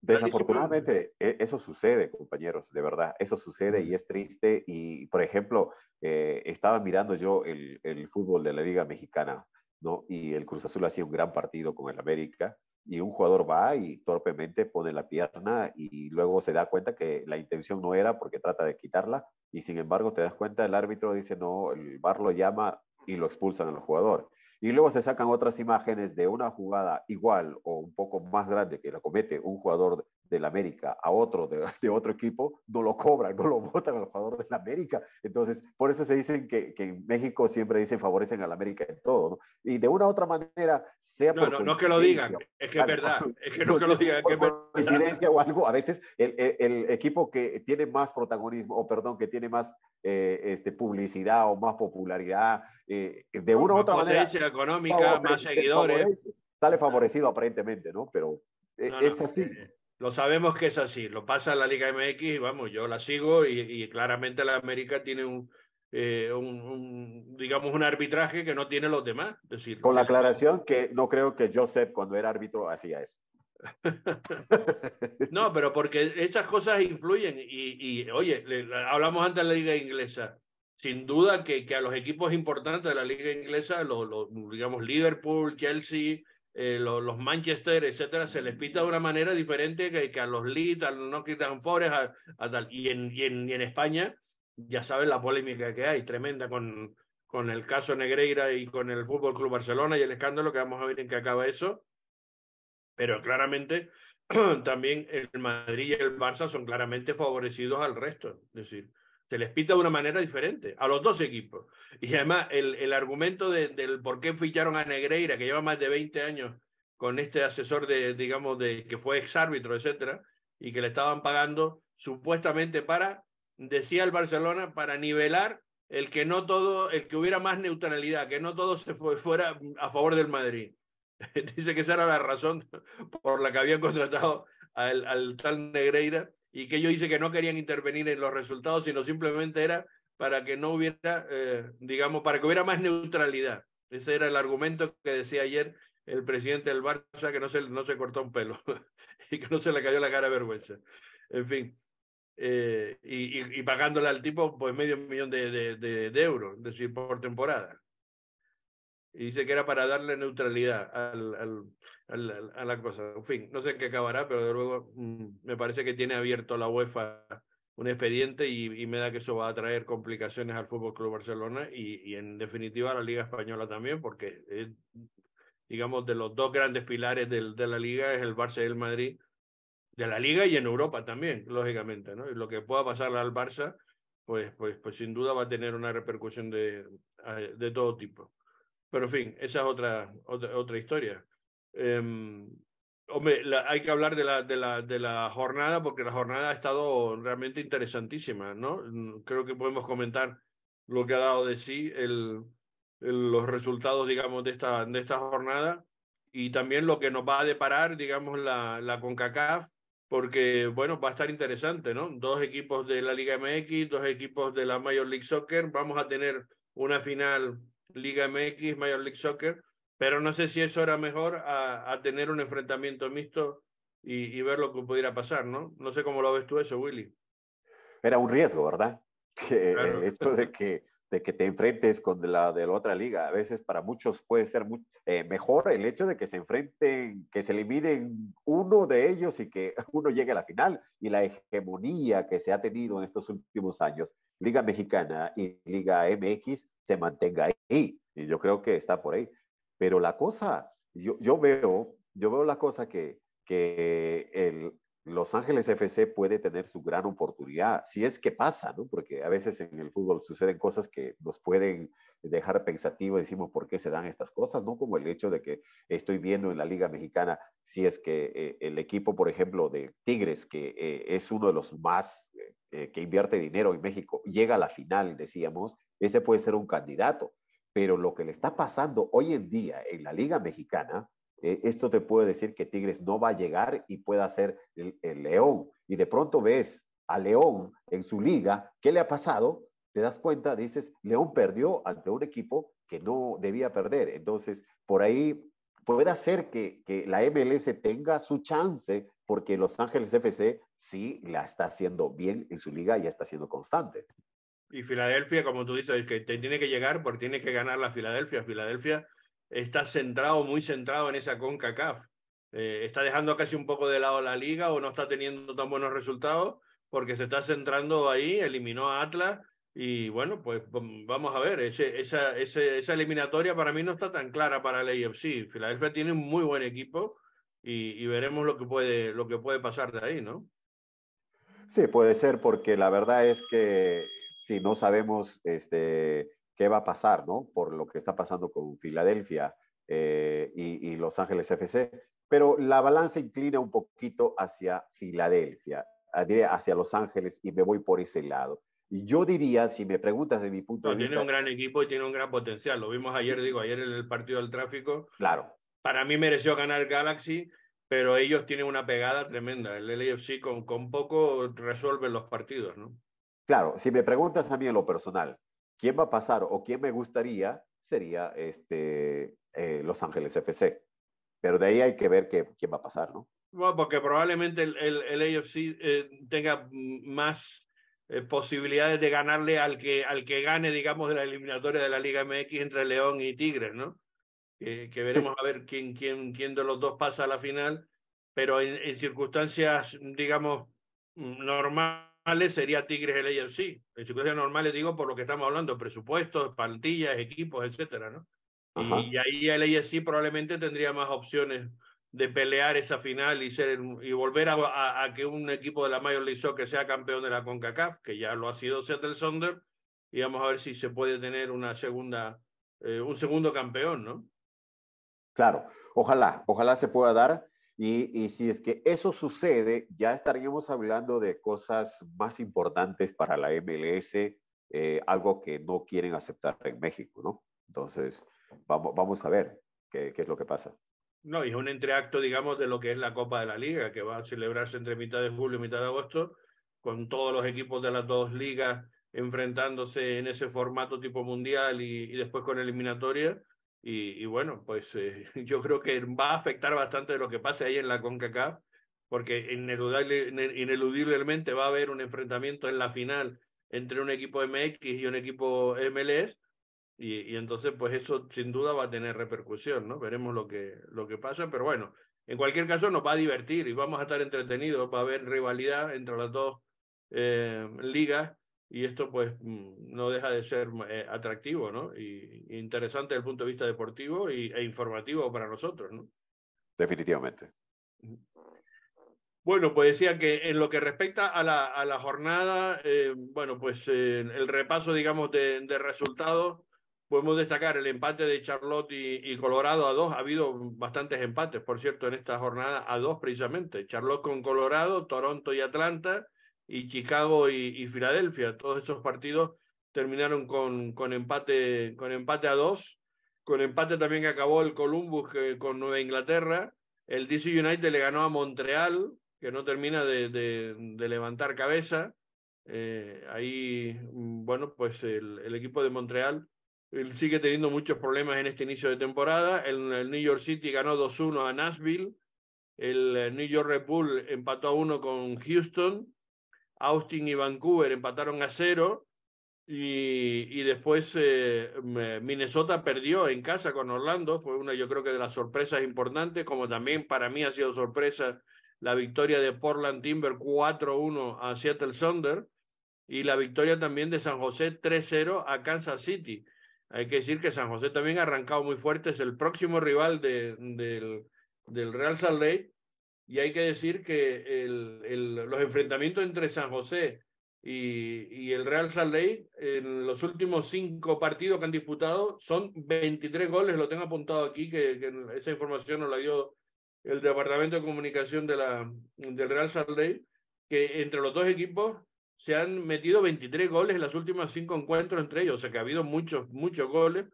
Desafortunadamente, e, eso sucede, compañeros, de verdad, eso sucede y es triste. Y, por ejemplo, eh, estaba mirando yo el, el, fútbol de la Liga Mexicana, ¿no? Y el Cruz Azul hacía un gran partido con el América y un jugador va y torpemente pone la pierna y luego se da cuenta que la intención no era porque trata de quitarla y sin embargo te das cuenta, el árbitro dice no, el bar lo llama y lo expulsan al jugador. Y luego se sacan otras imágenes de una jugada igual o un poco más grande que la comete un jugador del América a otro de, de, otro equipo, no lo cobran, no lo votan al jugador del América. Entonces, por eso se dicen que, que en México siempre dicen favorecen al América en todo, ¿no? Y de una u otra manera, sea no, no, no que lo digan, es que es verdad, es que no, que lo digan, que por coincidencia o algo, a veces el, el, el, equipo que tiene más protagonismo, o perdón, que tiene más eh, este, publicidad o más popularidad, eh, de una u otra manera. económica, más seguidores. Sale favorecido aparentemente, ¿no? Pero eh, es así. Lo sabemos que es así, lo pasa en la Liga MX y vamos, yo la sigo y, y claramente la América tiene un, eh, un, un, digamos, un arbitraje que no tiene los demás. Decir, Con la aclaración que no creo que Joseph cuando era árbitro hacía eso. no, pero porque esas cosas influyen y, y oye, le, hablamos antes de la liga inglesa. Sin duda que, que a los equipos importantes de la liga inglesa, los, los digamos Liverpool, Chelsea, eh, los, Manchester, etcétera, se les pita de una manera diferente que, a los Leeds, a los Nottingham Forest, a, a tal. Y en, y, en, y en España, ya saben la polémica que hay, tremenda con, con el caso Negreira y con el Fútbol Club Barcelona y el escándalo que vamos a ver en qué acaba eso. Pero claramente también el Madrid y el Barça son claramente favorecidos al resto. Es decir, se les pita de una manera diferente a los dos equipos. Y además, el, el argumento de, del por qué ficharon a Negreira, que lleva más de 20 años con este asesor de, digamos, de que fue exárbitro, etcétera, y que le estaban pagando supuestamente para, decía el Barcelona, para nivelar el que no todo, el que hubiera más neutralidad, que no todo se fue, fuera a favor del Madrid. Dice que esa era la razón por la que habían contratado al, al tal Negreira y que yo hice que no querían intervenir en los resultados, sino simplemente era para que no hubiera, eh, digamos, para que hubiera más neutralidad. Ese era el argumento que decía ayer el presidente del Barça, que no se, no se cortó un pelo y que no se le cayó la cara de vergüenza. En fin, eh, y, y, y, pagándole al tipo pues medio millón de, de, de, de euros, es decir, por temporada y dice que era para darle neutralidad al, al, al, a la cosa. En fin, no sé qué acabará, pero de luego mmm, me parece que tiene abierto la UEFA un expediente y, y, me da que eso va a traer complicaciones al Fútbol Club Barcelona y, y, en definitiva a la Liga Española también, porque es, digamos de los dos grandes pilares del, de la Liga es el Barça y el Madrid, de la Liga y en Europa también, lógicamente, ¿no? Y lo que pueda pasarle al Barça, pues, pues, pues sin duda va a tener una repercusión de, de todo tipo. Pero en fin, esa es otra, otra, otra historia. Eh, hombre, la, hay que hablar de la, de, la, de la jornada porque la jornada ha estado realmente interesantísima, ¿no? Creo que podemos comentar lo que ha dado de sí el, el, los resultados, digamos, de esta, de esta jornada y también lo que nos va a deparar, digamos, la, la CONCACAF, porque, bueno, va a estar interesante, ¿no? Dos equipos de la Liga MX, dos equipos de la Major League Soccer, vamos a tener una final Liga MX, Major League Soccer, pero no sé si eso era mejor a, a tener un enfrentamiento mixto y, y, ver lo que pudiera pasar, ¿no? No sé cómo lo ves tú eso, Willy. Era un riesgo, ¿verdad? Que claro. el hecho de que de que te enfrentes con la de la otra liga. A veces para muchos puede ser eh, mejor el hecho de que se enfrenten, que se eliminen uno de ellos y que uno llegue a la final. Y la hegemonía que se ha tenido en estos últimos años, Liga Mexicana y Liga MX, se mantenga ahí. Y yo creo que está por ahí. Pero la cosa, yo, yo veo, yo veo la cosa que, que el, los Ángeles FC puede tener su gran oportunidad, si es que pasa, ¿no? Porque a veces en el fútbol suceden cosas que nos pueden dejar pensativos, decimos, ¿por qué se dan estas cosas? ¿No? Como el hecho de que estoy viendo en la Liga Mexicana, si es que eh, el equipo, por ejemplo, de Tigres, que eh, es uno de los más eh, que invierte dinero en México, llega a la final, decíamos, ese puede ser un candidato. Pero lo que le está pasando hoy en día en la Liga Mexicana eh, esto te puede decir que Tigres no va a llegar y pueda ser el, León. Y de pronto ves a León en su liga, ¿qué le ha pasado? Te das cuenta, dices, León perdió ante un equipo que no debía perder. Entonces, por ahí puede hacer que, que la MLS tenga su chance porque Los Ángeles FC sí la está haciendo bien en su liga y está siendo constante. Y Filadelfia, como tú dices, que tiene que llegar porque tiene que ganar la Filadelfia. Filadelfia está centrado, muy centrado en esa CONCACAF. Eh, está dejando casi un poco de lado la liga o no está teniendo tan buenos resultados porque se está centrando ahí, eliminó a Atlas y bueno, pues vamos a ver, esa, esa eliminatoria para mí no está tan clara para el AFC. Filadelfia tiene un muy buen equipo y, y, veremos lo que, puede, lo que puede pasar de ahí, ¿no? Sí, puede ser porque la verdad es que si no sabemos este, qué va a pasar, ¿no? Por lo que está pasando con Filadelfia eh, y, Los Ángeles FC. Pero la balanza inclina un poquito hacia Filadelfia, hacia Los Ángeles y me voy por ese lado. Y yo diría, si me preguntas de mi punto de vista... Tiene un gran equipo y tiene un gran potencial. Lo vimos ayer, digo, ayer en el partido del tráfico. Claro. Para mí mereció ganar Galaxy, pero ellos tienen una pegada tremenda. El LAFC con, con poco resuelve los partidos, ¿no? Claro, si me preguntas a mí en lo personal, quién va a pasar o quién me gustaría sería este, eh, Los Ángeles FC. Pero de ahí hay que ver qué, quién va a pasar, ¿no? Bueno, porque probablemente el, el, AFC eh, tenga más eh, posibilidades de ganarle al que, al que gane, digamos, de la eliminatoria de la Liga MX entre León y Tigres, ¿no? que veremos a ver quién, quién, quién de los dos pasa a la final, pero en, en circunstancias, digamos, normales sería Tigres el AFC. En circunstancias normales digo por lo que estamos hablando, presupuestos, plantillas, equipos, etcétera, ¿no? Y, ahí el AFC probablemente tendría más opciones de pelear esa final y ser y volver a, a, que un equipo de la Major League Soccer sea campeón de la CONCACAF, que ya lo ha sido Seattle Sonder, y vamos a ver si se puede tener una segunda, eh, un segundo campeón, ¿no? Claro, ojalá, ojalá se pueda dar. Y, si es que eso sucede, ya estaríamos hablando de cosas más importantes para la MLS, eh, algo que no quieren aceptar en México, ¿no? Entonces, vamos, a ver qué, qué es lo que pasa. No, y es un entreacto, digamos, de lo que es la Copa de la Liga, que va a celebrarse entre mitad de julio y mitad de agosto, con todos los equipos de las dos ligas enfrentándose en ese formato tipo mundial y, y después con eliminatoria y, bueno, pues eh, yo creo que va a afectar bastante de lo que pase ahí en la CONCACAF, porque ineludiblemente va a haber un enfrentamiento en la final entre un equipo MX y un equipo MLS, y, entonces pues eso sin duda va a tener repercusión, ¿no? Veremos lo que, lo que pasa, pero bueno, en cualquier caso nos va a divertir y vamos a estar entretenidos, va a haber rivalidad entre las dos eh, ligas y esto pues mm, no deja de ser eh, atractivo, ¿no? Y, interesante desde el punto de vista deportivo y, e informativo para nosotros, ¿no? Definitivamente. Bueno, pues decía que en lo que respecta a la, a la jornada, eh, bueno, pues eh, el repaso, digamos, de, de, resultados, podemos destacar el empate de Charlotte y, y, Colorado a dos. Ha habido bastantes empates, por cierto, en esta jornada a dos precisamente. Charlotte con Colorado, Toronto y Atlanta y Chicago y, Filadelfia. Todos esos partidos terminaron con, con, empate, con empate a dos. Con empate también que acabó el Columbus con Nueva Inglaterra. El DC United le ganó a Montreal, que no termina de, de, levantar cabeza. Eh, ahí, bueno, pues el, equipo de Montreal sigue teniendo muchos problemas en este inicio de temporada. El, New York City ganó 2-1 a Nashville. El New York Red Bull empató a 1 con Houston. Austin y Vancouver empataron a cero. y, después eh, Minnesota perdió en casa con Orlando, fue una yo creo que de las sorpresas importantes, como también para mí ha sido sorpresa la victoria de Portland Timber 4-1 a Seattle Thunder y la victoria también de San José 3-0 a Kansas City. Hay que decir que San José también ha arrancado muy fuerte, es el próximo rival de, del, del Real Salt Lake y hay que decir que los enfrentamientos entre San José y, el Real Salt Lake en los últimos cinco partidos que han disputado son 23 goles, lo tengo apuntado aquí, que, esa información nos la dio el Departamento de Comunicación de la, del Real Salt Lake, que entre los dos equipos se han metido 23 goles en los últimos cinco encuentros entre ellos, o sea que ha habido muchos, muchos goles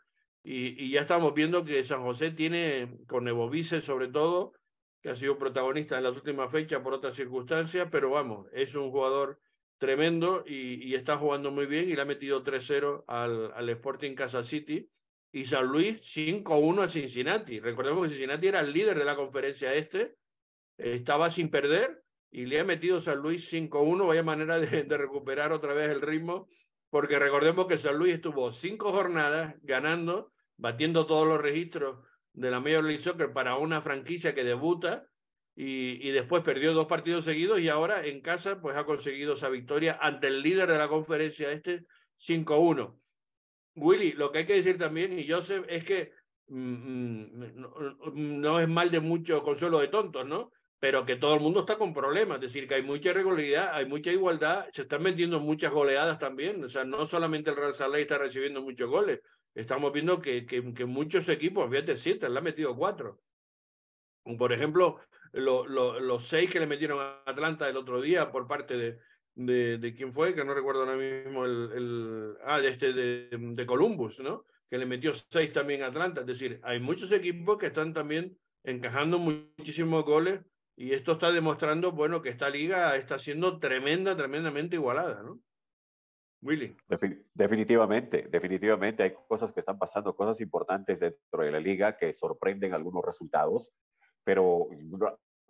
y, y ya estamos viendo que San José tiene, con Evovice sobre todo, que ha sido protagonista en las últimas fechas por otras circunstancias, pero vamos, es un jugador tremendo y, y está jugando muy bien y le ha metido 3-0 al, al Sporting Casa City y San Luis 5-1 a Cincinnati. Recordemos que Cincinnati era el líder de la conferencia este, estaba sin perder y le ha metido San Luis 5-1, vaya manera de, de, recuperar otra vez el ritmo, porque recordemos que San Luis estuvo cinco jornadas ganando, batiendo todos los registros de la Major League Soccer para una franquicia que debuta y, y, después perdió dos partidos seguidos y ahora en casa pues ha conseguido esa victoria ante el líder de la conferencia este 5-1. Willy, lo que hay que decir también, y Joseph, es que mmm, no, no, es mal de mucho consuelo de tontos, ¿no? Pero que todo el mundo está con problemas, es decir, que hay mucha irregularidad, hay mucha igualdad, se están metiendo muchas goleadas también, o sea, no solamente el Real Saleh está recibiendo muchos goles, estamos viendo que, que, muchos equipos, fíjate, siete, le han metido cuatro. Por ejemplo, lo, lo, los seis que le metieron a Atlanta el otro día por parte de, de, de quién fue, que no recuerdo ahora mismo el, el ah, este de, de Columbus, ¿no? Que le metió seis también a Atlanta. Es decir, hay muchos equipos que están también encajando muchísimos goles y esto está demostrando, bueno, que esta liga está siendo tremenda, tremendamente igualada, ¿no? Definitivamente, definitivamente hay cosas que están pasando, cosas importantes dentro de la liga que sorprenden algunos resultados, pero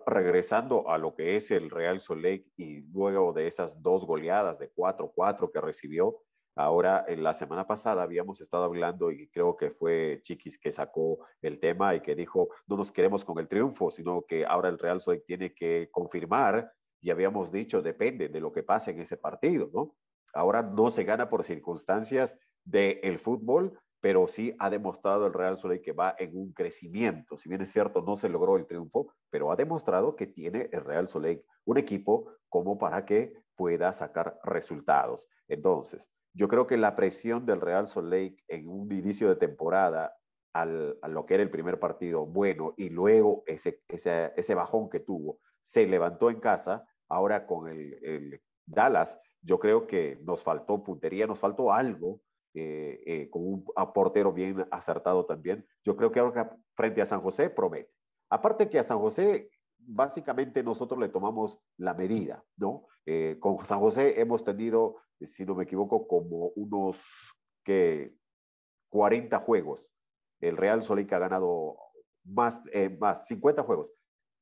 regresando a lo que es el Real Soleil y luego de esas dos goleadas de 4-4 que recibió, ahora en la semana pasada habíamos estado hablando y creo que fue Chiquis que sacó el tema y que dijo, no nos queremos con el triunfo, sino que ahora el Real Soleil tiene que confirmar y habíamos dicho, depende de lo que pase en ese partido, ¿no? Ahora no se gana por circunstancias del el fútbol, pero sí ha demostrado el Real Soleil que va en un crecimiento. Si bien es cierto, no se logró el triunfo, pero ha demostrado que tiene el Real Soleil un equipo como para que pueda sacar resultados. Entonces, yo creo que la presión del Real Soleil en un inicio de temporada al, a lo que era el primer partido bueno y luego ese, ese, ese bajón que tuvo, se levantó en casa, ahora con el, el Dallas, yo creo que nos faltó puntería, nos faltó algo eh, eh, con un portero bien acertado también. Yo creo que ahora frente a San José promete. Aparte que a San José básicamente nosotros le tomamos la medida, ¿no? Eh, con San José hemos tenido, si no me equivoco, como unos que 40 juegos. El Real Soleil ha ganado más, más 50 juegos.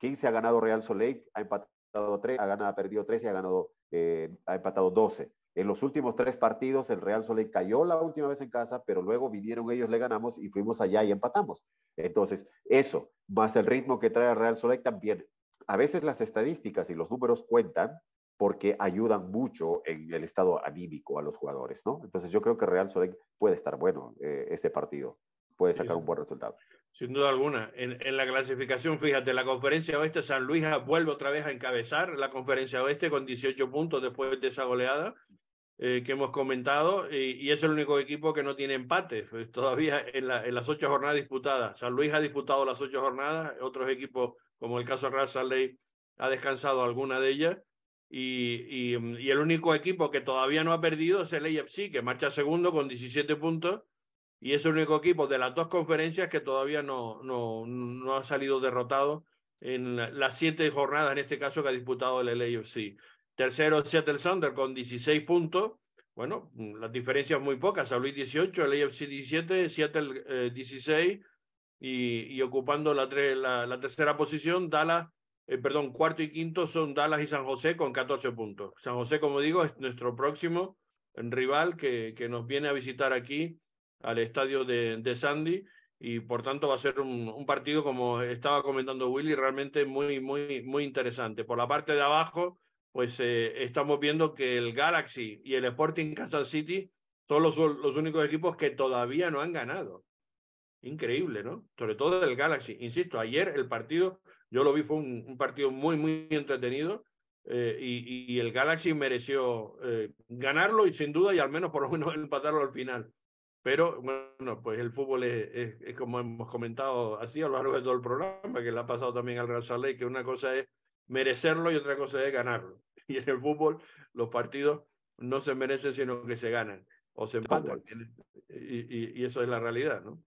15 ha ganado Real Soleil, ha empatado 3, ha, ganado, ha perdido 13 y ha ganado, eh, ha empatado 12. En los últimos tres partidos, el Real Soleil cayó la última vez en casa, pero luego vinieron ellos, le ganamos y fuimos allá y empatamos. Entonces, eso, más el ritmo que trae el Real Soleil también. A veces las estadísticas y los números cuentan porque ayudan mucho en el estado anímico a los jugadores, ¿no? Entonces, yo creo que Real Soleil puede estar bueno eh, este partido, puede sacar un buen resultado. Sin duda alguna. En, la clasificación, fíjate, la conferencia oeste, San Luis vuelve otra vez a encabezar la conferencia oeste con 18 puntos después de esa goleada eh, que hemos comentado, y, es el único equipo que no tiene empate pues, todavía en, la, en, las ocho jornadas disputadas. San Luis ha disputado las ocho jornadas, otros equipos, como el caso Real Salt ha descansado alguna de ellas, y, el único equipo que todavía no ha perdido es el AFC, que marcha segundo con 17 puntos, y es el único equipo de las dos conferencias que todavía no, no, no ha salido derrotado en las siete jornadas, en este caso, que ha disputado el AFC. Tercero, Seattle Thunder con 16 puntos. Bueno, las diferencias muy pocas. San Luis 18, el AFC 17, Seattle eh, 16 y, y, ocupando la, tre la, la, tercera posición, Dallas, eh, perdón, cuarto y quinto son Dallas y San José con 14 puntos. San José, como digo, es nuestro próximo rival que, que nos viene a visitar aquí al estadio de, de Sandy y por tanto va a ser un, un, partido, como estaba comentando Willy, realmente muy, muy, muy interesante. Por la parte de abajo, pues eh, estamos viendo que el Galaxy y el Sporting Kansas City son los, los únicos equipos que todavía no han ganado. Increíble, ¿no? Sobre todo el Galaxy. Insisto, ayer el partido, yo lo vi, fue un, un partido muy, muy entretenido. Eh, y, y, el Galaxy mereció eh, ganarlo y sin duda y al menos por lo menos empatarlo al final. Pero bueno, pues el fútbol es, es, como hemos comentado así a lo largo de todo el programa, que le ha pasado también al Real Lake, que una cosa es merecerlo y otra cosa es ganarlo. Y en el fútbol los partidos no se merecen, sino que se ganan o se empatan. Y, y, y, eso es la realidad, ¿no?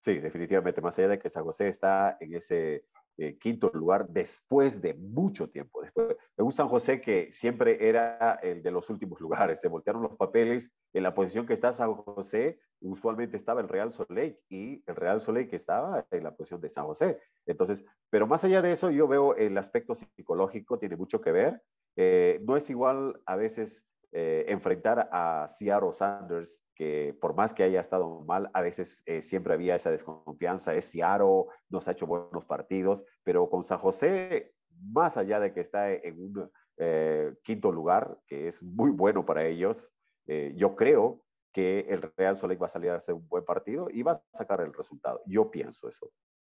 Sí, definitivamente, más allá de que San José está en ese eh, quinto lugar después de mucho tiempo. Después, me gusta San José que siempre era el de los últimos lugares. Se voltearon los papeles. En la posición que está San José, usualmente estaba el Real Soleil y el Real Soleil que estaba en la posición de San José. Entonces, pero más allá de eso, yo veo el aspecto psicológico tiene mucho que ver. Eh, no es igual a veces eh, enfrentar a Seattle Sanders, que por más que haya estado mal, a veces eh, siempre había esa desconfianza. Es Seattle, nos ha hecho buenos partidos, pero con San José, más allá de que está en un eh, quinto lugar, que es muy bueno para ellos, eh, yo creo que el Real Soleil va a salir a hacer un buen partido y va a sacar el resultado. Yo pienso eso.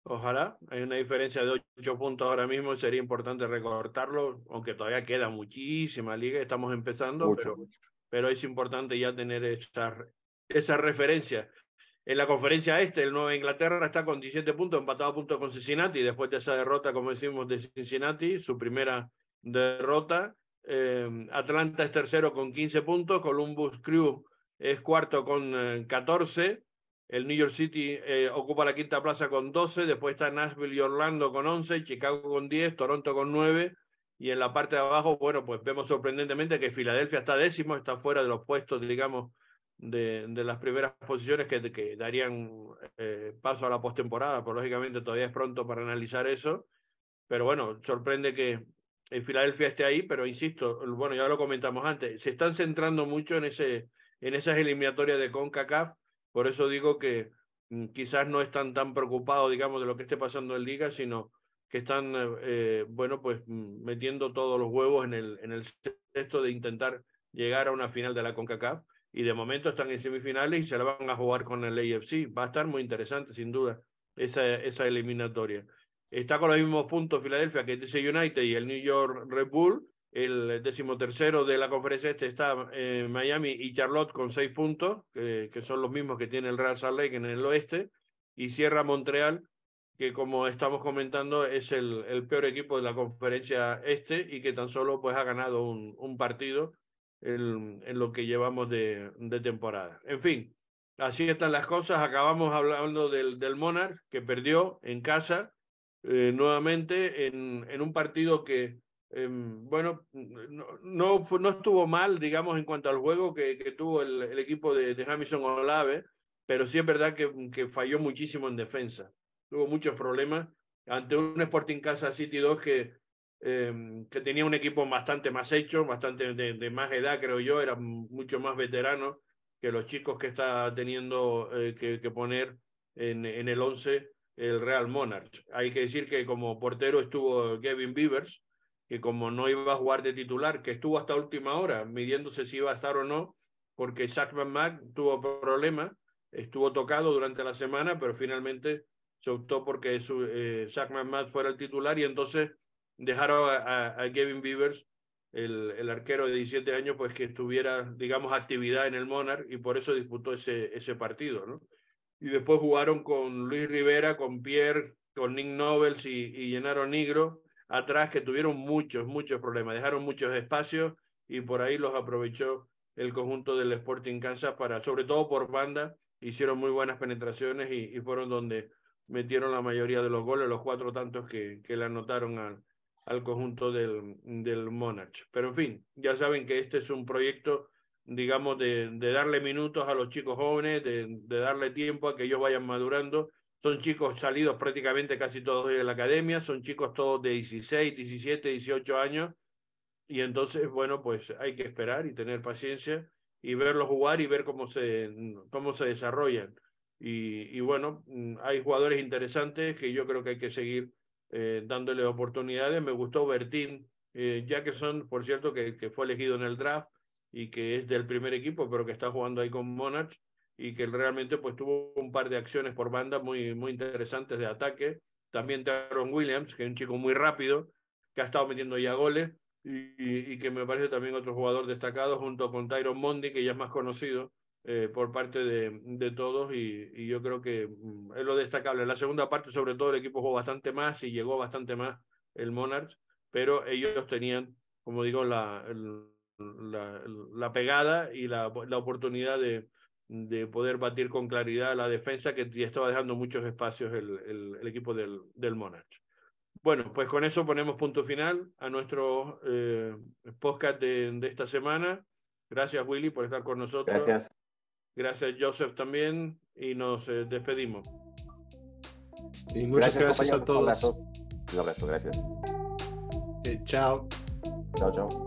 Ojalá, hay una diferencia de ocho puntos ahora mismo, sería importante recortarlo, aunque todavía queda muchísima liga, estamos empezando, mucho, pero, mucho. Pero, es importante ya tener esa, esa referencia. En la conferencia este, el Nueva Inglaterra está con 17 puntos, empatado a puntos con Cincinnati, después de esa derrota, como decimos, de Cincinnati, su primera derrota. Eh, Atlanta es tercero con 15 puntos, Columbus Crew es cuarto con eh, 14, el New York City eh, ocupa la quinta plaza con 12, después está Nashville y Orlando con 11, Chicago con 10, Toronto con 9, y en la parte de abajo, bueno, pues vemos sorprendentemente que Filadelfia está décimo, está fuera de los puestos, digamos, de, de las primeras posiciones que, que darían eh, paso a la postemporada, pues lógicamente todavía es pronto para analizar eso, pero bueno, sorprende que en Filadelfia esté ahí, pero insisto, bueno, ya lo comentamos antes, se están centrando mucho en, ese, en esas eliminatorias de CONCACAF, por eso digo que mm, quizás no están tan preocupados, digamos, de lo que esté pasando en Liga, sino que están, eh, bueno, pues mm, metiendo todos los huevos en el, en el de intentar llegar a una final de la CONCACAF. Y de momento están en semifinales y se la van a jugar con el AFC. Va a estar muy interesante, sin duda, esa, esa eliminatoria. Está con los mismos puntos Filadelfia que DC United y el New York Red Bull. El decimotercero de la conferencia este está eh, Miami y Charlotte con seis puntos, que, son los mismos que tiene el Real Salt Lake en el oeste, y cierra Montreal, que como estamos comentando es el, el peor equipo de la conferencia este y que tan solo pues ha ganado un, un partido en, en, lo que llevamos de, de, temporada. En fin, así están las cosas. Acabamos hablando del, del Monarch, que perdió en casa eh, nuevamente en, en un partido que eh, bueno, no, no, no, estuvo mal, digamos, en cuanto al juego que, que tuvo el, el, equipo de, de Jamison Olave, pero sí es verdad que, que, falló muchísimo en defensa. Tuvo muchos problemas ante un Sporting Casa City 2 que, eh, que tenía un equipo bastante más hecho, bastante de, de, más edad, creo yo, era mucho más veterano que los chicos que está teniendo eh, que, que, poner en, en el 11 el Real Monarch. Hay que decir que como portero estuvo Kevin Beavers, que como no iba a jugar de titular, que estuvo hasta última hora midiéndose si iba a estar o no, porque Zach McMahon tuvo problemas, estuvo tocado durante la semana, pero finalmente se optó porque su, eh, Zach McMahon fuera el titular y entonces dejaron a, Kevin Beavers, el, arquero de 17 años, pues que tuviera, digamos, actividad en el Monarch y por eso disputó ese, partido, ¿no? Y después jugaron con Luis Rivera, con Pierre, con Nick Nobles y, y Gennaro Negro, atrás que tuvieron muchos, muchos problemas, dejaron muchos espacios y por ahí los aprovechó el conjunto del Sporting Kansas para, sobre todo por banda, hicieron muy buenas penetraciones y fueron donde metieron la mayoría de los goles, los cuatro tantos que, que le anotaron al, al conjunto del, del Monarch. Pero en fin, ya saben que este es un proyecto, digamos, de, de darle minutos a los chicos jóvenes, de, de darle tiempo a que ellos vayan madurando son chicos salidos prácticamente casi todos de la academia, son chicos todos de 16, 17, 18 años, y entonces, bueno, pues hay que esperar y tener paciencia y verlos jugar y ver cómo se, cómo se desarrollan. Y, bueno, mm, hay jugadores interesantes que yo creo que hay que seguir eh, dándole oportunidades. Me gustó Bertín eh, Jackson, por cierto, que, que fue elegido en el draft y que es del primer equipo, pero que está jugando ahí con Monarch y que realmente pues tuvo un par de acciones por banda muy, muy interesantes de ataque. También Taron Williams, que es un chico muy rápido, que ha estado metiendo ya goles y, y, que me parece también otro jugador destacado junto con Tyron Mondi, que ya es más conocido eh, por parte de, de todos y, yo creo que mm, es lo destacable. En la segunda parte, sobre todo, el equipo jugó bastante más y llegó bastante más el Monarch, pero ellos tenían, como digo, la, la, pegada y la, la oportunidad de, de poder batir con claridad la defensa que ya estaba dejando muchos espacios el, el, el equipo del, del Monarch. Bueno, pues con eso ponemos punto final a nuestro eh, podcast de, de, esta semana. Gracias, Willy, por estar con nosotros. Gracias. Gracias, Joseph, también. Y nos eh, despedimos. Muchas gracias, gracias a todos. Un abrazo. Un abrazo, gracias. Eh, chao. Chao, chao.